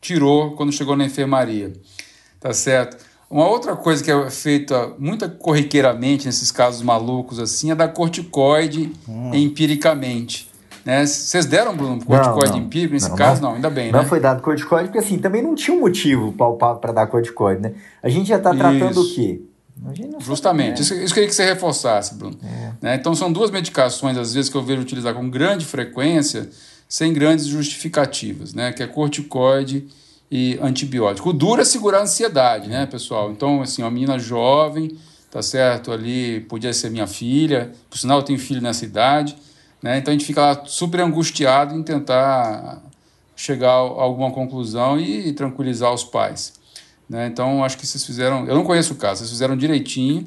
Speaker 1: tirou quando chegou na enfermaria. Tá certo? Uma outra coisa que é feita muito corriqueiramente nesses casos malucos assim é dar corticoide hum. empiricamente. Né? Vocês deram, Bruno, corticoide não, não, empírico nesse não, caso? Não, ainda bem,
Speaker 4: não
Speaker 1: né?
Speaker 4: foi dado corticoide, porque assim, também não tinha um motivo palpável para dar corticoide, né? A gente já está tratando o quê?
Speaker 1: Justamente, isso, isso queria que você reforçasse, Bruno. É. Né? Então, são duas medicações, às vezes, que eu vejo utilizar com grande frequência, sem grandes justificativas, né? Que é corticoide e antibiótico. O duro é segurar a ansiedade, né, pessoal? Então, assim, uma menina jovem, tá certo? Ali podia ser minha filha, por sinal, eu tenho filho nessa idade né? Então a gente fica lá super angustiado em tentar chegar a alguma conclusão e, tranquilizar os pais. Né? Então acho que vocês fizeram. Eu não conheço o caso, vocês fizeram direitinho.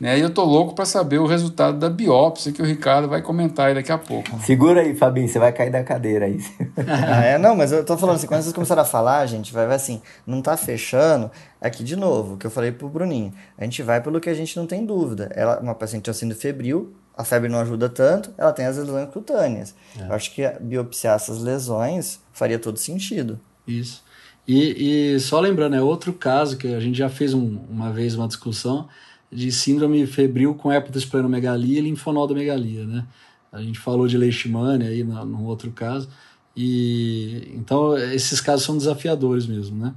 Speaker 1: Né? E eu tô louco para saber o resultado da biópsia que o Ricardo vai comentar aí daqui a pouco.
Speaker 4: Segura aí, Fabinho, você vai cair da cadeira aí.
Speaker 2: ah, é, não, mas eu tô falando assim, quando vocês começaram a falar, gente, vai, vai assim, não tá fechando. Aqui de novo, o que eu falei pro Bruninho. A gente vai pelo que a gente não tem dúvida. Ela, uma paciente tinha sido febril, a febre não ajuda tanto, ela tem as lesões cutâneas. É. Eu acho que biopsiar essas lesões faria todo sentido.
Speaker 3: Isso. E, e só lembrando, é outro caso que a gente já fez um, uma vez uma discussão de síndrome febril com hepatosplenomegalia e linfonodomegalia, né? A gente falou de leishmania aí no, no outro caso. E então esses casos são desafiadores mesmo, né?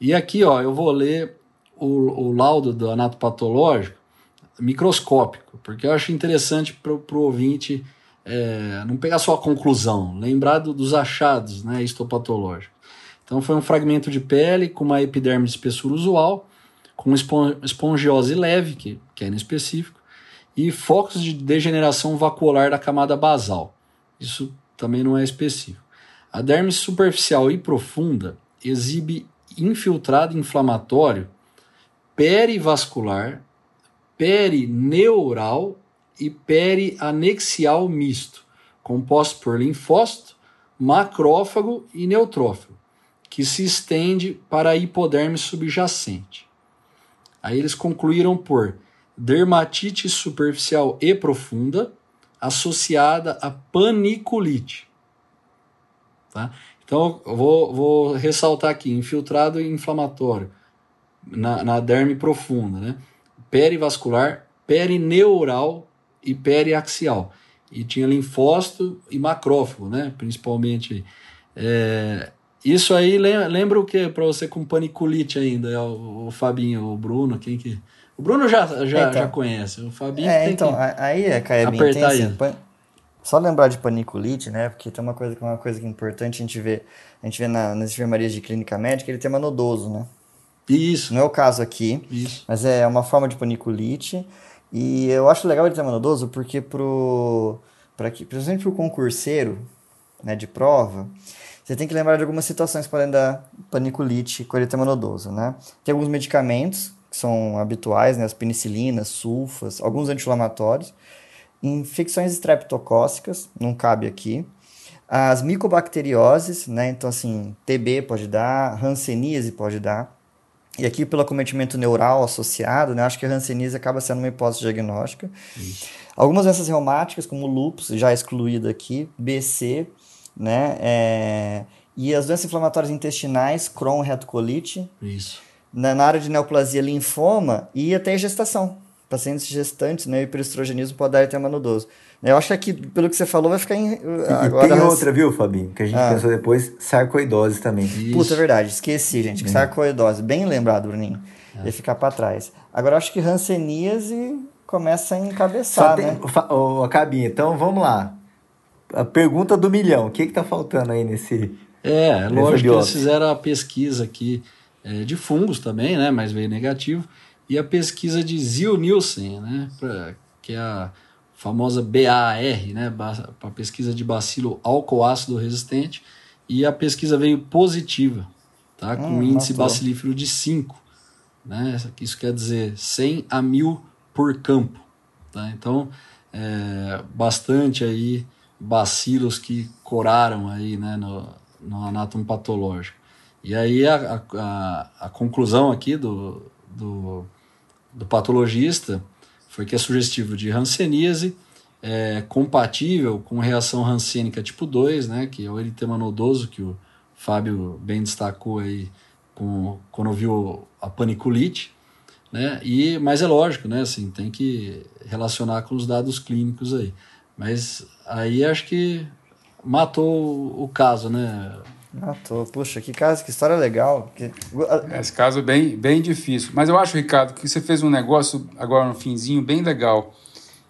Speaker 3: E aqui, ó, eu vou ler o, o laudo do anatopatológico microscópico, porque eu acho interessante para o ouvinte é, não pegar só a conclusão, lembrar do, dos achados né, histopatológicos. Então, foi um fragmento de pele com uma epiderme de espessura usual, com espongiose leve, que, que é inespecífico, e focos de degeneração vacuolar da camada basal. Isso também não é específico. A derme superficial e profunda exibe infiltrado inflamatório perivascular perineural e perianexial misto, composto por linfócito, macrófago e neutrófago, que se estende para a hipoderme subjacente. Aí eles concluíram por dermatite superficial e profunda associada a paniculite. Tá? Então, eu vou, vou ressaltar aqui: infiltrado e inflamatório na, na derme profunda, né? perivascular, perineural e periaxial. E tinha linfócito e macrófago, né? principalmente. É, Isso aí lembra o que para você com paniculite ainda? É o, o, Fabinho, o Bruno, quem que. O Bruno já, já, então, já conhece. O Fabinho
Speaker 2: é, tem então, aí é, Caebinho, apertar tem, assim, pan... Só lembrar de paniculite, né? Porque tem uma coisa que é uma coisa que é importante a gente ver, a gente vê na, nas enfermarias de clínica médica, ele tem nodoso, né?
Speaker 3: Isso.
Speaker 2: Não é o caso aqui,
Speaker 3: Isso.
Speaker 2: mas é uma forma de paniculite. E eu acho legal ele ter nodoso porque pro, para que, principalmente pro concurseiro, né, de prova, você tem que lembrar de algumas situações que podem dar paniculite com eritema nodoso, né? Tem alguns medicamentos que são habituais, né, as penicilinas, sulfas, alguns anti-inflamatórios, infecções estreptocócicas, não cabe aqui, as micobacterioses, né, então assim, TB pode dar, hanseníase pode dar, e aqui pelo acometimento neural associado, né, acho que a hanseníase acaba sendo uma hipótese diagnóstica. Algumas doenças reumáticas, como lúpus, já excluído aqui, BC, né? É... E as doenças inflamatórias intestinais, Crohn, retocolite.
Speaker 3: Isso.
Speaker 2: Na, na área de neoplasia, linfoma e até gestação. Pacientes gestantes, né? Hiperestrogenismo pode dar etema nodoso. Eu acho que aqui, pelo que você falou, vai ficar em.
Speaker 4: Agora, tem outra, viu, Fabinho? Que a gente ah. pensou depois, sarcoidose também.
Speaker 2: Isso. Puta, é verdade. Esqueci, gente. É. Sarcoidose. Bem lembrado, Bruninho. É. Ia ficar para trás. Agora, eu acho que ranceníase começa a encabeçar, Só tem, né?
Speaker 4: Ô, Cabinha, então vamos lá a pergunta do milhão. O que está faltando aí nesse.
Speaker 3: É, lógico que eles fizeram a pesquisa aqui é, de fungos também, né? Mas veio negativo. E a pesquisa de Zil-Nielsen, né? Pra, que é a famosa BAR, né? Para pesquisa de bacilo álcool resistente. E a pesquisa veio positiva, tá? Com hum, índice matou. bacilífero de 5. Né? Isso quer dizer 100 a 1000 por campo. Tá? Então, é, bastante aí bacilos que coraram aí, né, no, no anátomo patológico. E aí a, a, a conclusão aqui do, do, do, patologista foi que é sugestivo de hanseníase, é compatível com reação rancênica tipo 2, né, que é o eritema nodoso, que o Fábio bem destacou aí com, quando viu a paniculite, né, e, mas é lógico, né, assim, tem que relacionar com os dados clínicos aí. Mas aí acho que matou o caso, né?
Speaker 2: Matou. Puxa, que caso, que história legal. Que...
Speaker 1: Esse caso é bem, bem difícil. Mas eu acho, Ricardo, que você fez um negócio agora no finzinho bem legal,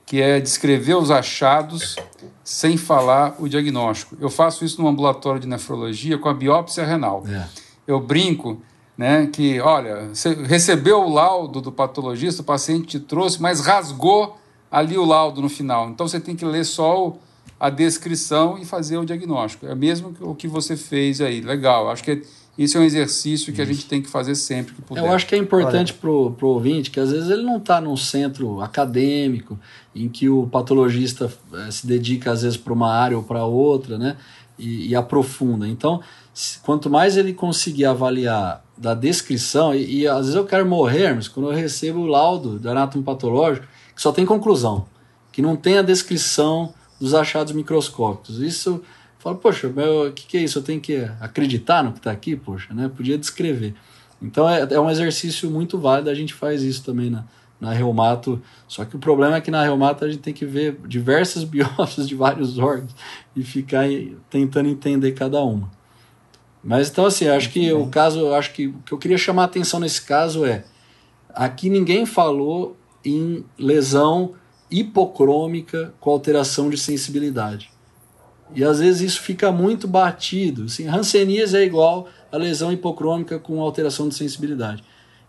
Speaker 1: que é descrever os achados sem falar o diagnóstico. Eu faço isso no ambulatório de nefrologia com a biópsia renal. É. Eu brinco né, que, olha, você recebeu o laudo do patologista, o paciente te trouxe, mas rasgou ali o laudo no final. Então você tem que ler só o, a descrição e fazer o diagnóstico. É mesmo o que você fez aí. Legal. Acho que isso é um exercício que a gente tem que fazer sempre que puder.
Speaker 3: Eu acho que é importante para o ouvinte que às vezes ele não está num centro acadêmico em que o patologista é, se dedica às vezes para uma área ou para outra, né? E, e, aprofunda. Então, quanto mais ele conseguir avaliar da descrição, e, e, às vezes eu quero morrer, mas quando eu recebo o laudo do anátomo patológico, que só tem conclusão, que não tem a descrição dos achados microscópicos. Isso, fala, poxa, o que, que, é isso? Eu tenho que acreditar no que está aqui? Poxa, né? Podia descrever. Então é, é, um exercício muito válido, a gente faz isso também na, na reumato. Só que o problema é que na reumato a gente tem que ver diversas biópsias de vários órgãos e ficar tentando entender cada uma. Mas então assim, acho que o caso, acho que o que eu queria chamar a atenção nesse caso é aqui ninguém falou em lesão hipocrômica com alteração de sensibilidade. E às vezes isso fica muito batido. Assim, Hanseníase é igual a lesão hipocrômica com alteração de sensibilidade.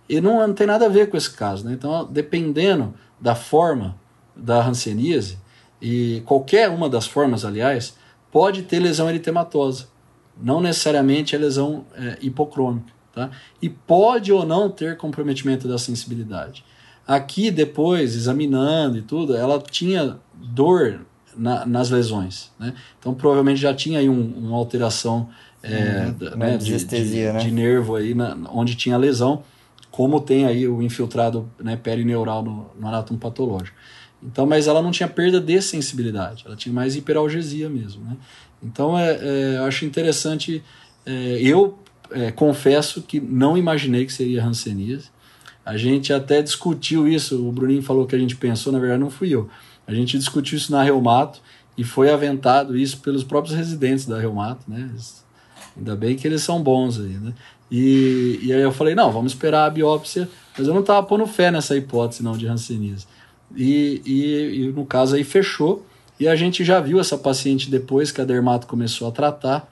Speaker 3: E não, não tem nada a ver com esse caso. Né? Então, dependendo da forma da Hanseníase, e qualquer uma das formas, aliás, pode ter lesão eritematosa. Não necessariamente é lesão é, hipocrômica. Tá? E pode ou não ter comprometimento da sensibilidade. Aqui, depois, examinando e tudo, ela tinha dor na, nas lesões. Né? Então, provavelmente já tinha aí um, uma alteração é, uhum, né, de, de, né? de, nervo aí na, onde tinha lesão, como tem aí o infiltrado né, perineural no, no anátomo patológico. Então, mas ela não tinha perda de sensibilidade, ela tinha mais hiperalgesia mesmo. Né? Então, é, é, eu acho interessante. É, eu é, confesso que não imaginei que seria Hanseníase. A gente até discutiu isso, o Bruninho falou que a gente pensou, na verdade não fui eu. A gente discutiu isso na Reumato e foi aventado isso pelos próprios residentes da Reumato, né? Ainda bem que eles são bons aí, né? E, e aí eu falei, não, vamos esperar a biópsia, mas eu não estava pondo fé nessa hipótese não de Hanseníase. E, e, e, no caso aí fechou, e a gente já viu essa paciente depois que a dermato começou a tratar,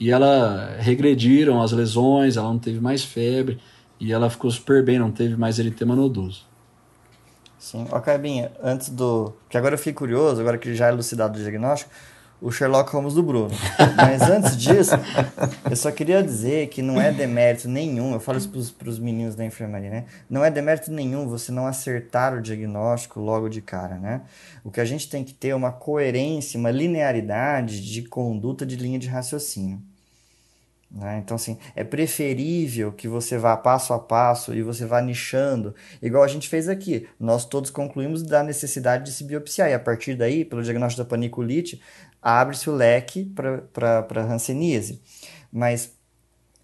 Speaker 3: e ela regrediram as lesões, ela não teve mais febre, e ela ficou super bem, não teve mais eritema nodoso.
Speaker 2: Sim, ok, Binha, antes do... que agora eu fiquei curioso, agora que já é elucidado o diagnóstico, o Sherlock Holmes do Bruno. Mas antes disso, eu só queria dizer que não é demérito nenhum, eu falo isso para os meninos da enfermaria, né? Não é demérito nenhum você não acertar o diagnóstico logo de cara, né? O que a gente tem que ter é uma coerência, uma linearidade de conduta de linha de raciocínio. Né? Então, assim, é preferível que você vá passo a passo e você vá nichando, igual a gente fez aqui. Nós todos concluímos da necessidade de se biopsiar, e a partir daí, pelo diagnóstico da paniculite, abre-se o leque para hanseníase. Mas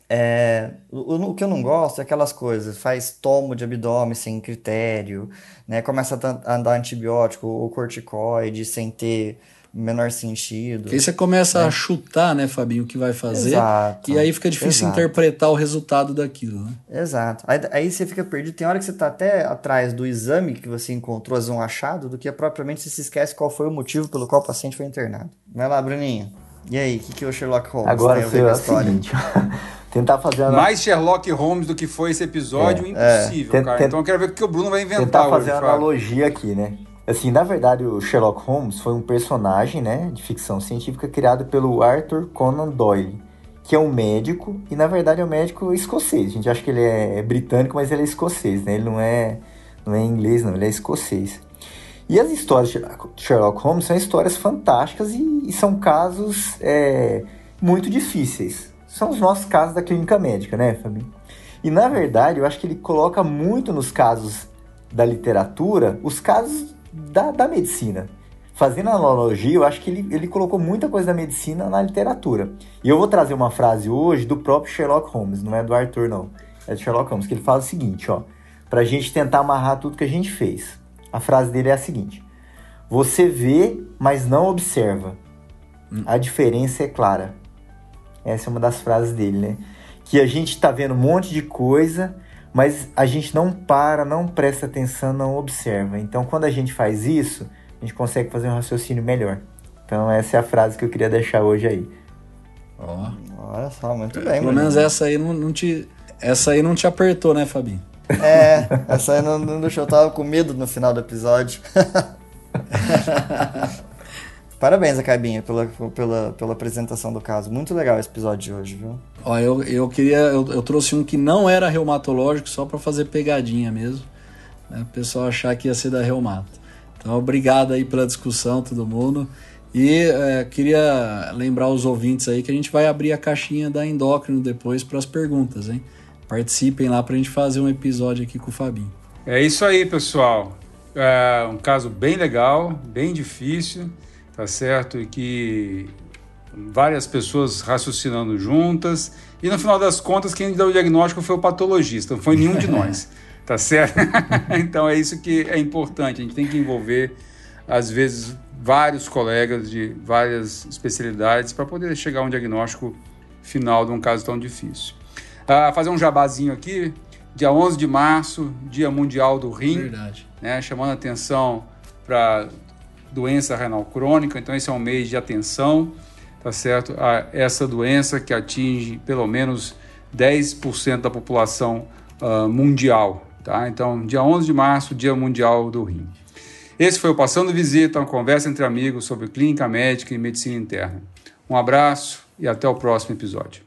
Speaker 2: é, o, o, que eu não gosto é aquelas coisas, faz tomo de abdômen sem critério, né? começa a, a dar antibiótico ou corticoide sem ter menor sentido.
Speaker 3: Aí você começa né? a chutar, né, Fabinho, o que vai fazer.
Speaker 2: Exato.
Speaker 3: E aí fica difícil Exato. interpretar o resultado daquilo, né?
Speaker 2: Exato. Aí, aí você fica perdido. Tem hora que você está até atrás do exame que você encontrou, as um achado, do que propriamente você se esquece qual foi o motivo pelo qual o paciente foi internado. Vai lá, Bruninho. E aí, o que, que o Sherlock Holmes
Speaker 4: Agora tem a ver com a história? Seguinte, tentar fazer a...
Speaker 1: Mais Sherlock Holmes do que foi esse episódio, é, impossível, é. cara. Então eu quero ver o que o Bruno vai inventar
Speaker 4: Tentar fazer
Speaker 1: hoje,
Speaker 4: a analogia aqui, né? Assim, na verdade, o Sherlock Holmes foi um personagem, né, de ficção científica criado pelo Arthur Conan Doyle, que é um médico e na verdade é um médico escocês. A gente acha que ele é britânico, mas ele é escocês, né? Ele não é não é inglês, não, ele é escocês. E as histórias de Sherlock Holmes são histórias fantásticas e, e são casos é, muito difíceis. São os nossos casos da clínica médica, né, Fabinho? E na verdade, eu acho que ele coloca muito nos casos da literatura os casos da, da medicina. Fazendo analogia, eu acho que ele, ele colocou muita coisa da medicina na literatura. E eu vou trazer uma frase hoje do próprio Sherlock Holmes, não é do Arthur, não. É do Sherlock Holmes, que ele fala o seguinte, ó. Pra gente tentar amarrar tudo que a gente fez. A frase dele é a seguinte: Você vê, mas não observa. A diferença é clara. Essa é uma das frases dele, né? Que a gente tá vendo um monte de coisa, mas a gente não para, não presta atenção, não observa. Então, quando a gente faz isso, a gente consegue fazer um raciocínio melhor. Então, essa é a frase que eu queria deixar hoje aí.
Speaker 2: Oh. Olha só, muito bem.
Speaker 3: Pelo menos essa aí não, não, te, essa aí não te apertou, né, Fabinho?
Speaker 2: É, essa aí não, não deixou, eu tava com medo no final do episódio. Parabéns, Acabinha, pela, pela, pela apresentação do caso. Muito legal esse episódio de hoje, viu?
Speaker 3: Ó, eu, eu queria. Eu, eu trouxe um que não era reumatológico, só para fazer pegadinha mesmo. Né? O pessoal achar que ia ser da reumato. Então, obrigado aí pela discussão, todo mundo. E é, queria lembrar os ouvintes aí que a gente vai abrir a caixinha da endócrino depois para as perguntas, hein? Participem lá para a gente fazer um episódio aqui com o Fabinho.
Speaker 1: É isso aí, pessoal. É um caso bem legal, bem difícil tá certo? E que várias pessoas raciocinando juntas. E no final das contas, quem deu o diagnóstico foi o patologista, não foi nenhum de nós, tá certo? então é isso que é importante, a gente tem que envolver, às vezes, vários colegas de várias especialidades para poder chegar a um diagnóstico final de um caso tão difícil. Ah, fazer um jabazinho aqui, dia 11 de março, Dia Mundial do Rim,
Speaker 3: Verdade.
Speaker 1: Né, chamando atenção para doença renal crônica, então esse é um mês de atenção, tá certo? A essa doença que atinge pelo menos 10% da população uh, mundial, tá? Então, dia 11 de março, Dia Mundial do Rim. Esse foi o Passando Visita, uma conversa entre amigos sobre clínica médica e medicina interna. Um abraço e até o próximo episódio.